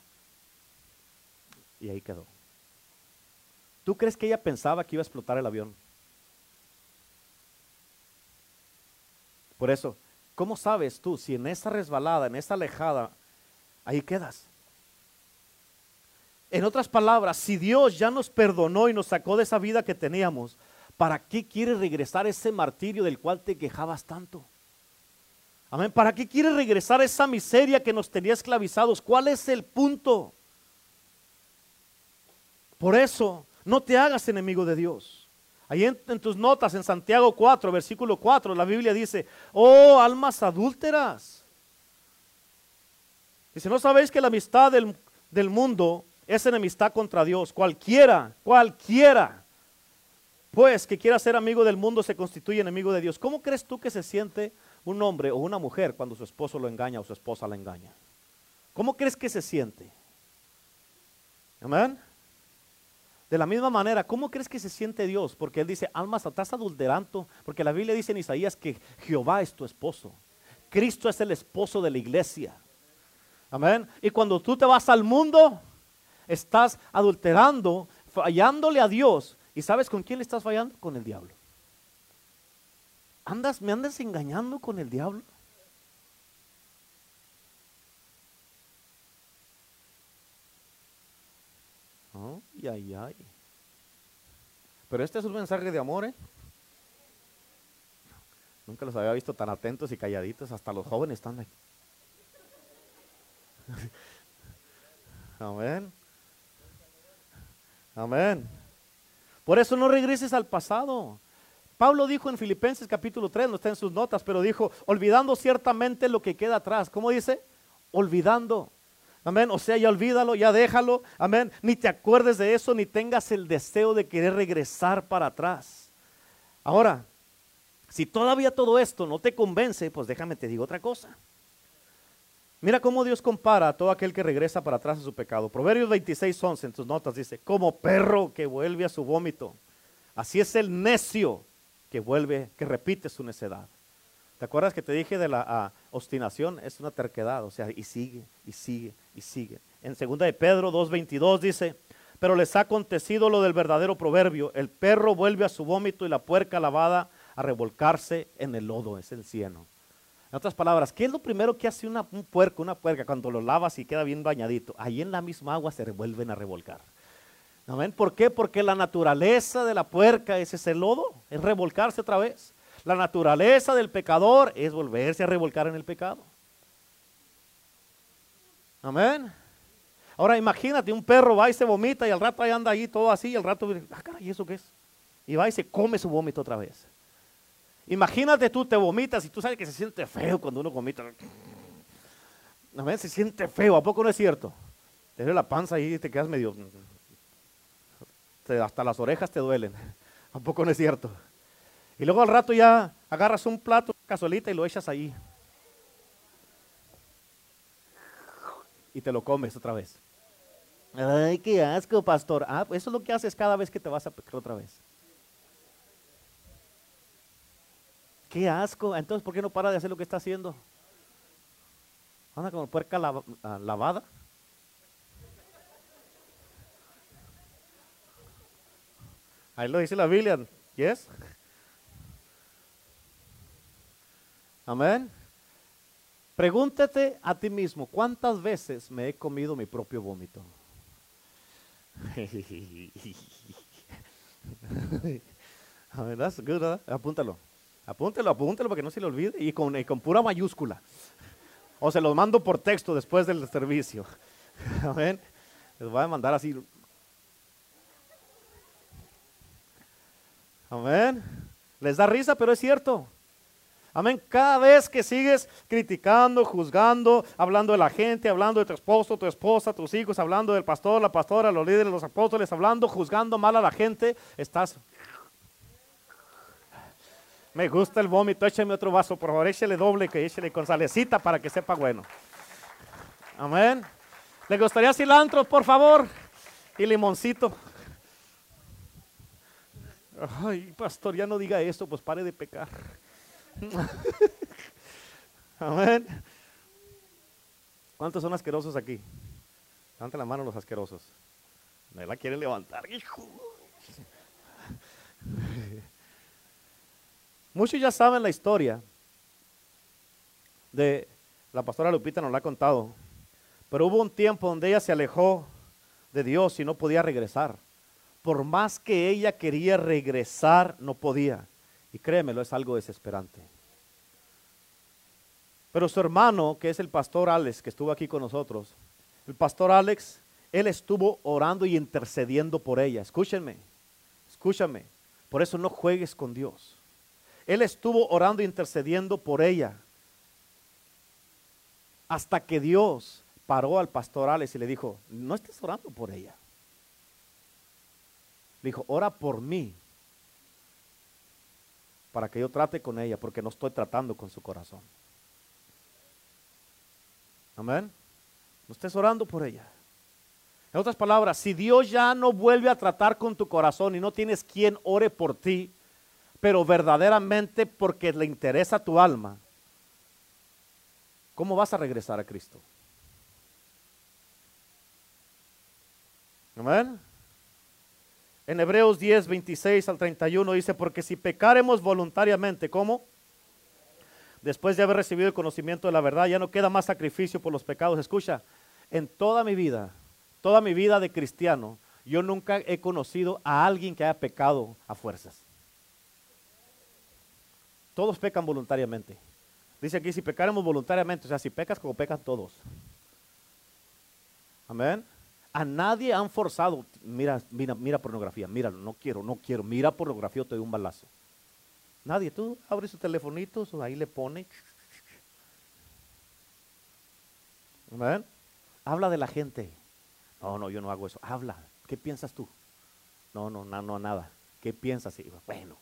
Y ahí quedó. ¿Tú crees que ella pensaba que iba a explotar el avión? Por eso, ¿Cómo sabes tú si en esa resbalada, en esa alejada, ahí quedas. En otras palabras, si Dios ya nos perdonó y nos sacó de esa vida que teníamos, ¿para qué quieres regresar ese martirio del cual te quejabas tanto? Amén. ¿Para qué quieres regresar esa miseria que nos tenía esclavizados? ¿Cuál es el punto? Por eso, no te hagas enemigo de Dios. Ahí en, tus notas, en Santiago 4, versículo 4, la Biblia dice, oh almas adúlteras. si ¿no sabéis que la amistad del, del mundo es enemistad contra Dios? Cualquiera, cualquiera, pues que quiera ser amigo del mundo se constituye enemigo de Dios. ¿Cómo crees tú que se siente un hombre o una mujer cuando su esposo lo engaña o su esposa la engaña? ¿Cómo crees que se siente? Amén. De la misma manera, ¿cómo crees que se siente Dios? Porque Él dice, almas, estás adulterando. Porque la Biblia dice en Isaías que Jehová es tu esposo. Cristo es el esposo de la iglesia. Amén. Y cuando tú te vas al mundo, estás adulterando, fallándole a Dios. ¿Y sabes con quién le estás fallando? Con el diablo. ¿Andas, ¿Me andas engañando con el diablo? Ay, ay, ay. Pero este es un mensaje de amor, ¿eh? Nunca los había visto tan atentos y calladitos, hasta los jóvenes están ahí. Amén. Amén. Por eso no regreses al pasado. Pablo dijo en Filipenses capítulo 3, no está en sus notas, pero dijo, olvidando ciertamente lo que queda atrás. ¿Cómo dice? Olvidando. Amén. O sea, ya olvídalo, ya déjalo. Amén. Ni te acuerdes de eso, ni tengas el deseo de querer regresar para atrás. Ahora, si todavía todo esto no te convence, pues déjame te digo otra cosa. Mira cómo Dios compara a todo aquel que regresa para atrás a su pecado. Proverbios 26, 11 en tus notas dice, como perro que vuelve a su vómito. Así es el necio que vuelve, que repite su necedad. ¿Te acuerdas que te dije de la obstinación? Es una terquedad, o sea, y sigue, y sigue, y sigue. En 2 de Pedro 2.22 dice, pero les ha acontecido lo del verdadero proverbio, el perro vuelve a su vómito y la puerca lavada a revolcarse en el lodo, es el cieno. En otras palabras, ¿qué es lo primero que hace una, un puerco, una puerca cuando lo lavas y queda bien bañadito? Ahí en la misma agua se revuelven a revolcar. ¿Amén? ¿Por qué? Porque la naturaleza de la puerca es ese lodo, es revolcarse otra vez. La naturaleza del pecador es volverse a revolcar en el pecado. Amén. Ahora imagínate, un perro va y se vomita y al rato ahí anda ahí todo así y al rato, ah, caray, ¿eso qué es? Y va y se come su vómito otra vez. Imagínate tú, te vomitas y tú sabes que se siente feo cuando uno vomita. Amén, se siente feo, ¿a poco no es cierto? Te duele la panza y te quedas medio... hasta las orejas te duelen. ¿A poco no es cierto? Y luego al rato ya agarras un plato, una cazuelita y lo echas ahí. Y te lo comes otra vez. Ay, qué asco, pastor. Ah, pues eso es lo que haces cada vez que te vas a pecar otra vez. Qué asco. Entonces, ¿por qué no para de hacer lo que está haciendo? Anda como puerca ah, lavada. Ahí lo dice la Biblia. ¿Yes? Amén. Pregúntate a ti mismo, ¿cuántas veces me he comido mi propio vómito? Apúntalo. Apúntelo, apúntelo para que no se le olvide y con, con pura mayúscula. O se los mando por texto después del servicio. Amén. Les voy a mandar así. Amén. Les da risa, pero es cierto. Amén. Cada vez que sigues criticando, juzgando, hablando de la gente, hablando de tu esposo, tu esposa, tus hijos, hablando del pastor, la pastora, los líderes, los apóstoles, hablando, juzgando mal a la gente, estás. Me gusta el vómito, écheme otro vaso, por favor, échale doble, que échale con salecita para que sepa bueno. Amén. ¿Le gustaría cilantro, por favor? Y limoncito. Ay, pastor, ya no diga esto, pues pare de pecar. Amén. ¿Cuántos son asquerosos aquí? Levanten la mano los asquerosos. Me la quieren levantar, Muchos ya saben la historia de la pastora Lupita nos la ha contado. Pero hubo un tiempo donde ella se alejó de Dios y no podía regresar. Por más que ella quería regresar, no podía. Y créemelo, es algo desesperante. Pero su hermano, que es el pastor Alex, que estuvo aquí con nosotros, el pastor Alex, él estuvo orando y intercediendo por ella. Escúchenme, escúchame. Por eso no juegues con Dios. Él estuvo orando e intercediendo por ella. Hasta que Dios paró al pastor Alex y le dijo, no estés orando por ella. Le dijo, ora por mí. Para que yo trate con ella, porque no estoy tratando con su corazón. Amén. No estés orando por ella. En otras palabras, si Dios ya no vuelve a tratar con tu corazón y no tienes quien ore por ti, pero verdaderamente porque le interesa tu alma, ¿cómo vas a regresar a Cristo? Amén. En Hebreos 10, 26 al 31 dice, porque si pecaremos voluntariamente, ¿cómo? Después de haber recibido el conocimiento de la verdad, ya no queda más sacrificio por los pecados. Escucha, en toda mi vida, toda mi vida de cristiano, yo nunca he conocido a alguien que haya pecado a fuerzas. Todos pecan voluntariamente. Dice aquí, si pecaremos voluntariamente, o sea, si pecas como pecan todos. Amén. A nadie han forzado, mira, mira, mira pornografía, míralo, no quiero, no quiero, mira pornografía te doy un balazo. Nadie, tú abres su telefonito, ahí le pone. Amén. Habla de la gente. No, no, yo no hago eso. Habla. ¿Qué piensas tú? No, no, no, no, nada. ¿Qué piensas? Y, bueno.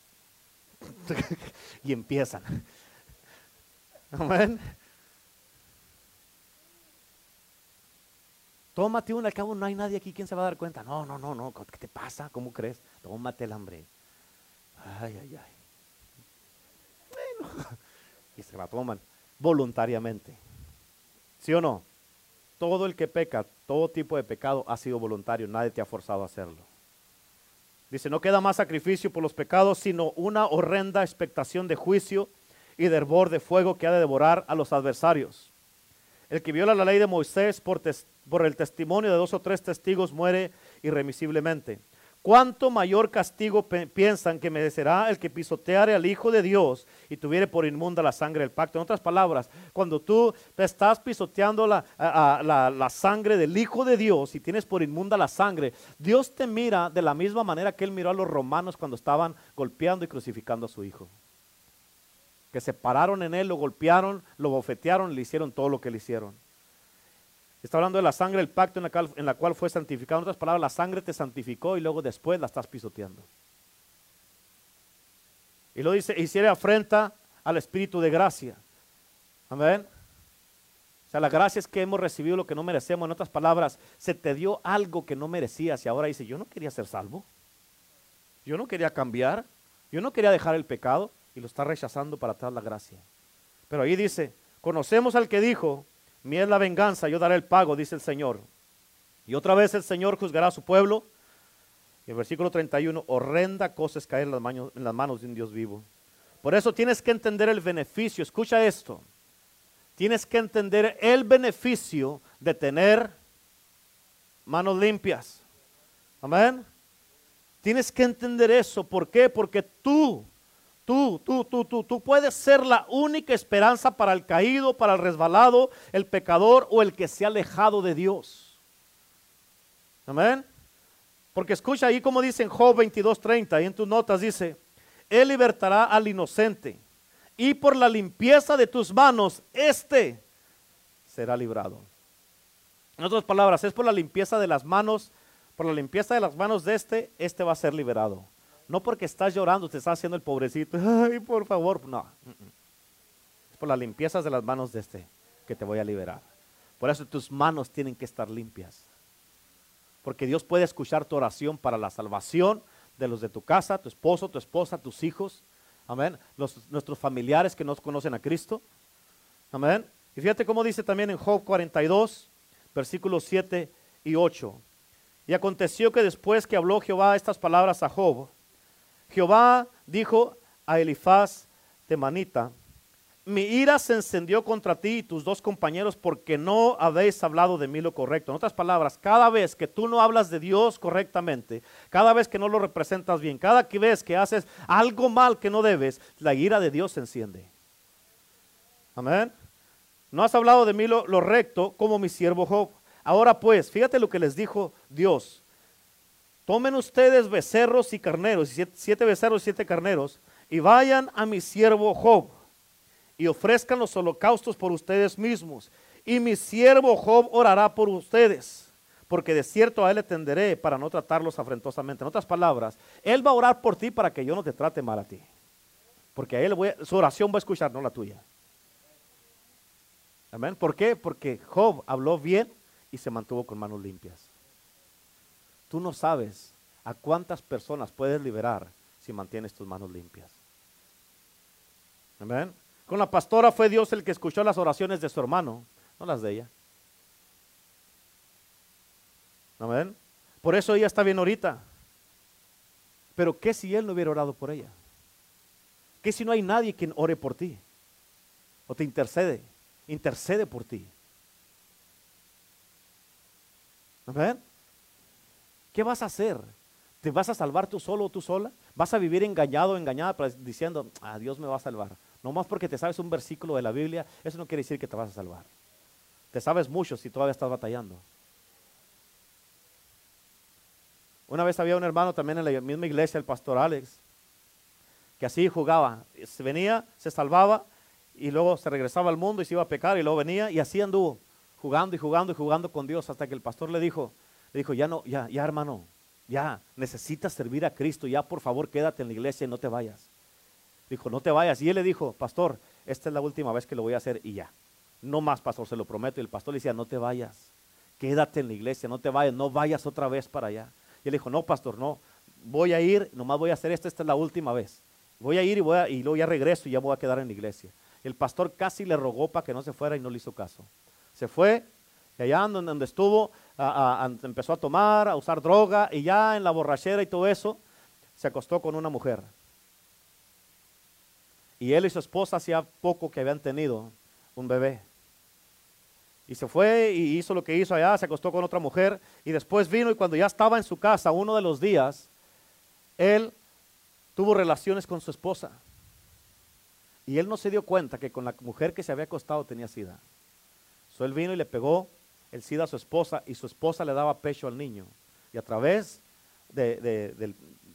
y empiezan. Amén. Tómate una, al cabo no hay nadie aquí quien se va a dar cuenta. No, no, no, no, ¿qué te pasa? ¿Cómo crees? Tómate el hambre. Ay, ay, ay. Bueno, y se la toman voluntariamente. ¿Sí o no? Todo el que peca, todo tipo de pecado ha sido voluntario, nadie te ha forzado a hacerlo. Dice, no queda más sacrificio por los pecados, sino una horrenda expectación de juicio y de hervor de fuego que ha de devorar a los adversarios. El que viola la ley de Moisés por, por el testimonio de dos o tres testigos muere irremisiblemente. ¿Cuánto mayor castigo piensan que merecerá el que pisoteare al Hijo de Dios y tuviere por inmunda la sangre del pacto? En otras palabras, cuando tú te estás pisoteando la, la, sangre del Hijo de Dios y tienes por inmunda la sangre, Dios te mira de la misma manera que Él miró a los romanos cuando estaban golpeando y crucificando a su Hijo. Que se pararon en Él, lo golpearon, lo bofetearon le hicieron todo lo que le hicieron. Está hablando de la sangre del pacto en la, cual, fue santificado. En otras palabras, la sangre te santificó y luego después la estás pisoteando. Y lo dice, hiciera afrenta al Espíritu de gracia. Amén. O sea, la gracia es que hemos recibido lo que no merecemos. En otras palabras, se te dio algo que no merecías y ahora dice, yo no quería ser salvo. Yo no quería cambiar. Yo no quería dejar el pecado y lo está rechazando para atrás la gracia. Pero ahí dice, conocemos al que dijo, Mía es la venganza, yo daré el pago, dice el Señor. Y otra vez el Señor juzgará a su pueblo. Y el versículo 31, horrenda cosa es caer en las, manos, en las manos de un Dios vivo. Por eso tienes que entender el beneficio. Escucha esto. Tienes que entender el beneficio de tener manos limpias. Amén. Tienes que entender eso. ¿Por qué? Porque tú Tú, tú, tú, tú, tú puedes ser la única esperanza para el caído, para el resbalado, el pecador o el que se ha alejado de Dios. Amén. Porque escucha ahí como dice en Job 22:30, y en tus notas dice, Él libertará al inocente, y por la limpieza de tus manos, éste será librado. En otras palabras, es por la limpieza de las manos, por la limpieza de las manos de este, este va a ser liberado. No porque estás llorando, te estás haciendo el pobrecito. Ay, por favor. No. Es por las limpiezas de las manos de este que te voy a liberar. Por eso tus manos tienen que estar limpias. Porque Dios puede escuchar tu oración para la salvación de los de tu casa, tu esposo, tu esposa, tus hijos. Amén. nuestros familiares que no conocen a Cristo. Amén. Y fíjate cómo dice también en Job 42, versículos 7 y 8. Y aconteció que después que habló Jehová estas palabras a Job, Jehová dijo a Elifaz Temanita, mi ira se encendió contra ti y tus dos compañeros porque no habéis hablado de mí lo correcto. En otras palabras, cada vez que tú no hablas de Dios correctamente, cada vez que no lo representas bien, cada vez que haces algo mal que no debes, la ira de Dios se enciende. Amén. No has hablado de mí lo, recto como mi siervo Job. Ahora pues, fíjate lo que les dijo Dios. Tomen ustedes becerros y carneros, siete, becerros y siete carneros, y vayan a mi siervo Job y ofrezcan los holocaustos por ustedes mismos. Y mi siervo Job orará por ustedes, porque de cierto a él le tenderé para no tratarlos afrentosamente. En otras palabras, él va a orar por ti para que yo no te trate mal a ti. Porque a él su oración va a escuchar, no la tuya. Amén. ¿Por qué? Porque Job habló bien y se mantuvo con manos limpias. Tú no sabes a cuántas personas puedes liberar si mantienes tus manos limpias. Amén. Con la pastora fue Dios el que escuchó las oraciones de su hermano, no las de ella. Amén. Por eso ella está bien ahorita. Pero ¿qué si él no hubiera orado por ella? ¿Qué si no hay nadie quien ore por ti? O te intercede, intercede por ti. Amén. ¿Qué vas a hacer? ¿Te vas a salvar tú solo o tú sola? ¿Vas a vivir engañado o engañada diciendo, ah, Dios me va a salvar? No más porque te sabes un versículo de la Biblia, eso no quiere decir que te vas a salvar. Te sabes mucho si todavía estás batallando. Una vez había un hermano también en la misma iglesia, el pastor Alex, que así jugaba. Se venía, se salvaba y luego se regresaba al mundo y se iba a pecar y luego venía y así anduvo, jugando y jugando y jugando con Dios hasta que el pastor le dijo, le dijo, ya no, ya, ya hermano, ya necesitas servir a Cristo, ya por favor quédate en la iglesia y no te vayas. Dijo, no te vayas. Y él le dijo, pastor, esta es la última vez que lo voy a hacer y ya. No más, pastor, se lo prometo. Y el pastor le decía, no te vayas. Quédate en la iglesia, no te vayas, no vayas otra vez para allá. Y él dijo, no, pastor, no. Voy a ir, nomás voy a hacer esto, esta es la última vez. Voy a ir y, voy a, y luego ya regreso y ya voy a quedar en la iglesia. El pastor casi le rogó para que no se fuera y no le hizo caso. Se fue y allá donde estuvo empezó a tomar, a usar droga y ya en la borrachera y todo eso se acostó con una mujer. Y él y su esposa hacía poco que habían tenido un bebé. Y se fue y hizo lo que hizo allá, se acostó con otra mujer y después vino y cuando ya estaba en su casa, uno de los días, él tuvo relaciones con su esposa. Y él no se dio cuenta que con la mujer que se había acostado tenía sida. So él vino y le pegó el SIDA a su esposa y su esposa le daba pecho al niño. Y a través de,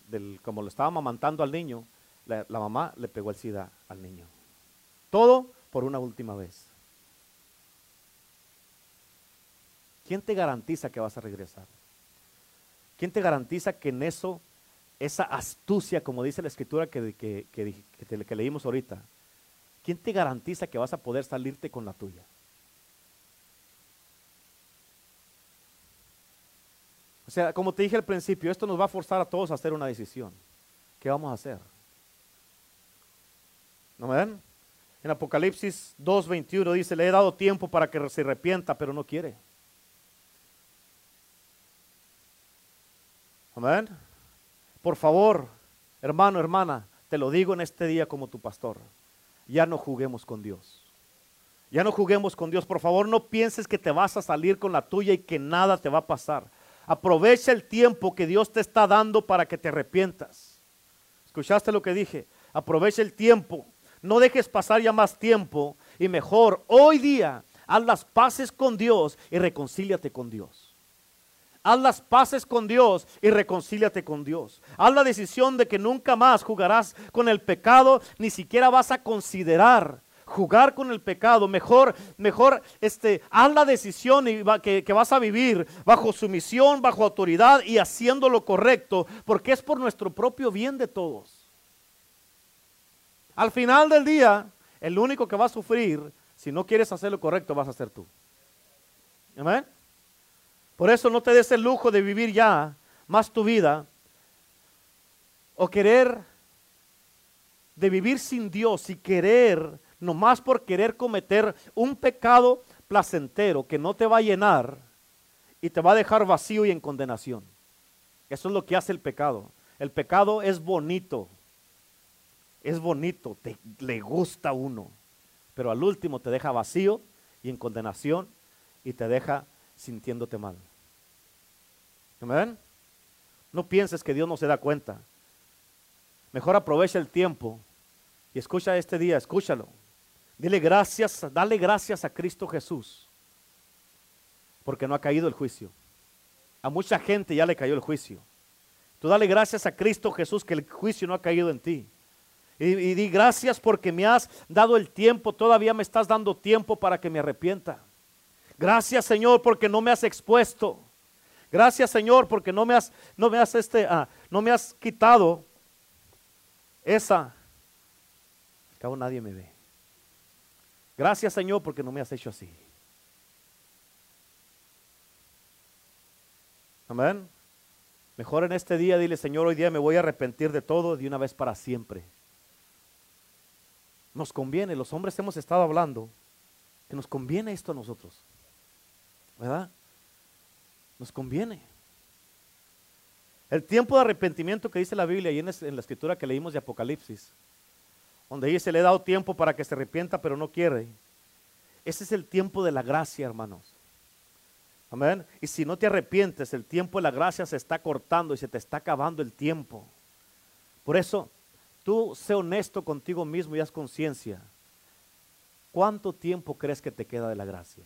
del, como lo estaba amamantando al niño, la, mamá le pegó el SIDA al niño. Todo por una última vez. ¿Quién te garantiza que vas a regresar? ¿Quién te garantiza que en eso, esa astucia, como dice la escritura que, que, que leímos ahorita, ¿quién te garantiza que vas a poder salirte con la tuya? O sea, como te dije al principio, esto nos va a forzar a todos a hacer una decisión. ¿Qué vamos a hacer? ¿No me? En Apocalipsis 2.21 dice, le he dado tiempo para que se arrepienta, pero no quiere. Amén. Por favor, hermano, hermana, te lo digo en este día como tu pastor. Ya no juguemos con Dios. Ya no juguemos con Dios. Por favor, no pienses que te vas a salir con la tuya y que nada te va a pasar. Aprovecha el tiempo que Dios te está dando para que te arrepientas. ¿Escuchaste lo que dije? Aprovecha el tiempo. No dejes pasar ya más tiempo y mejor hoy día haz las paces con Dios y reconcíliate con Dios. Haz las paces con Dios y reconcíliate con Dios. Haz la decisión de que nunca más jugarás con el pecado, ni siquiera vas a considerar jugar con el pecado, mejor, mejor, este, haz la decisión y que, que vas a vivir bajo sumisión, bajo autoridad y haciendo lo correcto, porque es por nuestro propio bien de todos. Al final del día, el único que va a sufrir, si no quieres hacer lo correcto, vas a ser tú. Amén. Por eso no te des el lujo de vivir ya más tu vida o querer de vivir sin Dios y querer nomás por querer cometer un pecado placentero que no te va a llenar y te va a dejar vacío y en condenación. Eso es lo que hace el pecado. El pecado es bonito. Es bonito, te, le gusta a uno. pero al último te deja vacío y en condenación y te deja sintiéndote mal. ¿Me No pienses que Dios no se da cuenta. Mejor aprovecha el tiempo y escucha este día, escúchalo. Dile gracias, dale gracias a Cristo Jesús, porque no ha caído el juicio. A mucha gente ya le cayó el juicio. Tú dale gracias a Cristo Jesús que el juicio no ha caído en ti. Y, di gracias porque me has dado el tiempo, todavía me estás dando tiempo para que me arrepienta. Gracias Señor porque no me has expuesto. Gracias Señor porque no me has, no me has, este, ah, no me has quitado esa. Al cabo nadie me ve. Gracias Señor porque no me has hecho así. Amén. Mejor en este día dile Señor, hoy día me voy a arrepentir de todo de una vez para siempre. Nos conviene, los hombres hemos estado hablando, que nos conviene esto a nosotros. ¿Verdad? Nos conviene. El tiempo de arrepentimiento que dice la Biblia y en, la escritura que leímos de Apocalipsis, donde dice, le he dado tiempo para que se arrepienta, pero no quiere. Ese es el tiempo de la gracia, hermanos. Amén. Y si no te arrepientes, el tiempo de la gracia se está cortando y se te está acabando el tiempo. Por eso, tú sé honesto contigo mismo y haz conciencia. ¿Cuánto tiempo crees que te queda de la gracia?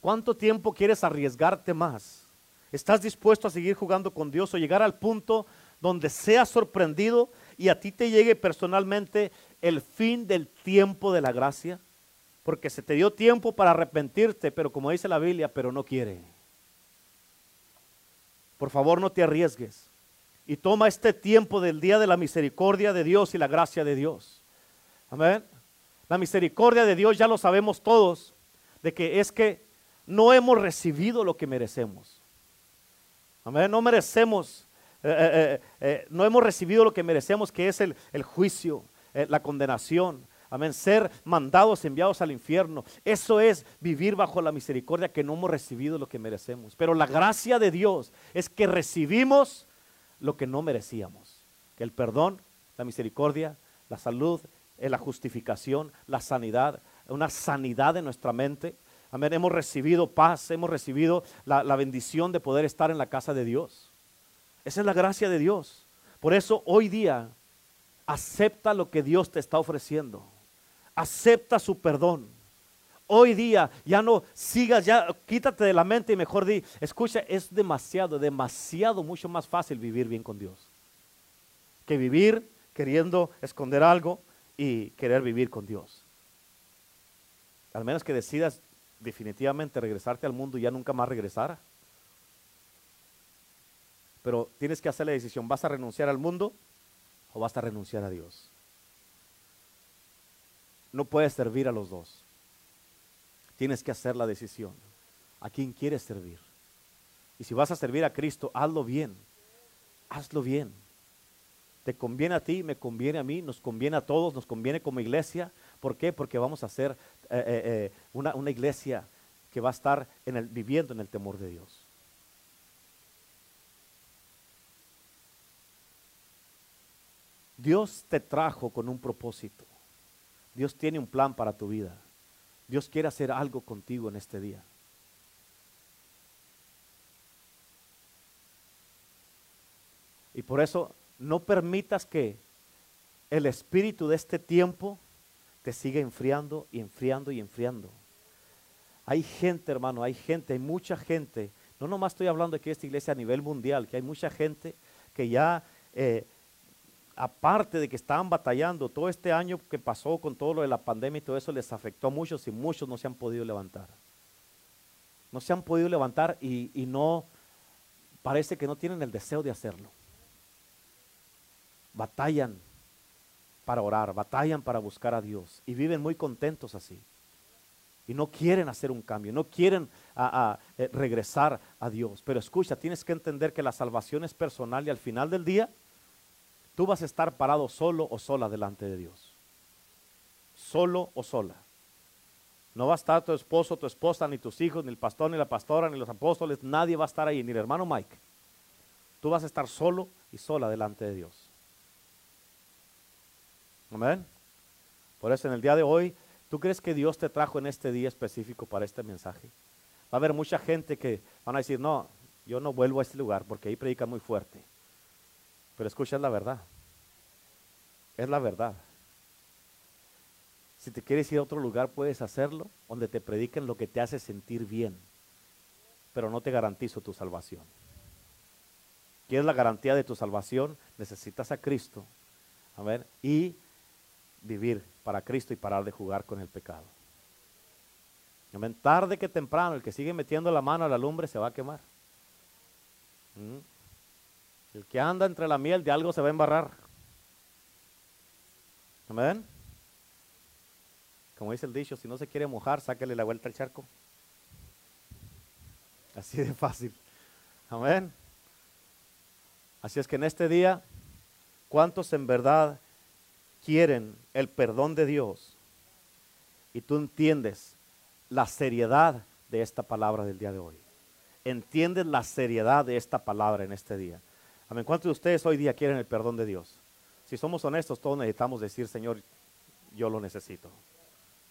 ¿Cuánto tiempo quieres arriesgarte más? ¿Estás dispuesto a seguir jugando con Dios o llegar al punto donde seas sorprendido y a ti te llegue personalmente el fin del tiempo de la gracia? Porque se te dio tiempo para arrepentirte, pero como dice la Biblia, pero no quiere. Por favor, no te arriesgues. Y toma este tiempo del día de la misericordia de Dios y la gracia de Dios. Amén. La misericordia de Dios ya lo sabemos todos, de que es que no hemos recibido lo que merecemos. Amén. No merecemos, eh, eh, eh, no hemos recibido lo que merecemos, que es el, el juicio, la condenación. Amén. Ser mandados, enviados al infierno. Eso es vivir bajo la misericordia que no hemos recibido lo que merecemos. Pero la gracia de Dios es que recibimos lo que no merecíamos. El perdón, la misericordia, la salud, la justificación, la sanidad, una sanidad en nuestra mente, Amén. Hemos recibido paz, hemos recibido la, bendición de poder estar en la casa de Dios. Esa es la gracia de Dios. Por eso hoy día acepta lo que Dios te está ofreciendo. Acepta su perdón. Hoy día ya no sigas, ya quítate de la mente y mejor di, escucha, es demasiado, demasiado, mucho más fácil vivir bien con Dios. Que vivir queriendo esconder algo y querer vivir con Dios. Al menos que decidas definitivamente regresarte al mundo y ya nunca más regresar. Pero tienes que hacer la decisión, ¿vas a renunciar al mundo o vas a renunciar a Dios? No puedes servir a los dos. Tienes que hacer la decisión. ¿A quién quieres servir? Y si vas a servir a Cristo, hazlo bien. Hazlo bien. Te conviene a ti, me conviene a mí, nos conviene a todos, nos conviene como iglesia. ¿Por qué? Porque vamos a hacer eh, eh, eh, una, una, iglesia que va a estar en el, viviendo en el temor de Dios. Dios te trajo con un propósito. Dios tiene un plan para tu vida. Dios quiere hacer algo contigo en este día. Y por eso no permitas que el espíritu de este tiempo te sigue enfriando y enfriando y enfriando. Hay gente, hermano, hay gente, hay mucha gente. No nomás estoy hablando de que esta iglesia a nivel mundial, que hay mucha gente que ya, eh, aparte de que estaban batallando, todo este año que pasó con todo lo de la pandemia y todo eso les afectó a muchos y muchos no se han podido levantar. No se han podido levantar y, y no, parece que no tienen el deseo de hacerlo. Batallan para orar, batallan para buscar a Dios y viven muy contentos así. Y no quieren hacer un cambio, no quieren eh, regresar a Dios. Pero escucha, tienes que entender que la salvación es personal y al final del día tú vas a estar parado solo o sola delante de Dios. Solo o sola. No va a estar tu esposo, tu esposa, ni tus hijos, ni el pastor, ni la pastora, ni los apóstoles. Nadie va a estar ahí, ni el hermano Mike. Tú vas a estar solo y sola delante de Dios. Amén. Por eso en el día de hoy, ¿tú crees que Dios te trajo en este día específico para este mensaje? Va a haber mucha gente que van a decir, no, yo no vuelvo a este lugar porque ahí predica muy fuerte. Pero escucha, es la verdad. Es la verdad. Si te quieres ir a otro lugar, puedes hacerlo, donde te prediquen lo que te hace sentir bien. Pero no te garantizo tu salvación. ¿Quieres la garantía de tu salvación? Necesitas a Cristo. A ver, y vivir para Cristo y parar de jugar con el pecado. Amén. Tarde que temprano, el que sigue metiendo la mano a la lumbre se va a quemar. ¿Mm? El que anda entre la miel de algo se va a embarrar. Amén. Como dice el dicho, si no se quiere mojar, sáquele la vuelta al charco. Así de fácil. Amén. Así es que en este día, ¿cuántos en verdad quieren el perdón de Dios? Y tú entiendes la seriedad de esta palabra del día de hoy. Entiendes la seriedad de esta palabra en este día. Amén. ¿Cuántos de ustedes hoy día quieren el perdón de Dios? Si somos honestos, todos necesitamos decir, Señor, yo lo necesito.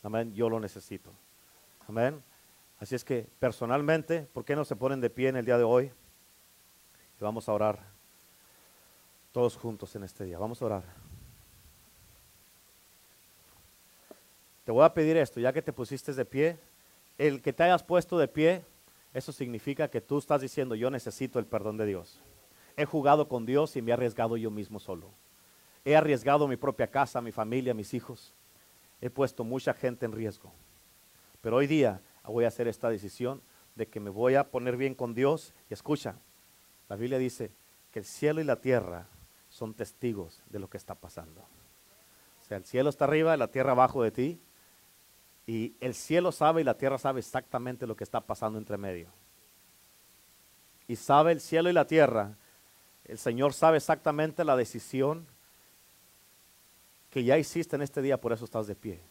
Amén, yo lo necesito. Amén. Así es que personalmente, ¿por qué no se ponen de pie en el día de hoy? Y vamos a orar todos juntos en este día. Vamos a orar. Te voy a pedir esto, ya que te pusiste de pie, el que te hayas puesto de pie, eso significa que tú estás diciendo, yo necesito el perdón de Dios. He jugado con Dios y me he arriesgado yo mismo solo. He arriesgado mi propia casa, mi familia, mis hijos. He puesto mucha gente en riesgo. Pero hoy día voy a hacer esta decisión de que me voy a poner bien con Dios. Y escucha, la Biblia dice que el cielo y la tierra son testigos de lo que está pasando. O sea, el cielo está arriba la tierra abajo de ti. Y el cielo sabe y la tierra sabe exactamente lo que está pasando entre medio. Y sabe el cielo y la tierra el Señor sabe exactamente la decisión que ya hiciste en este día, por eso estás de pie,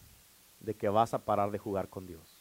de que vas a parar de jugar con Dios.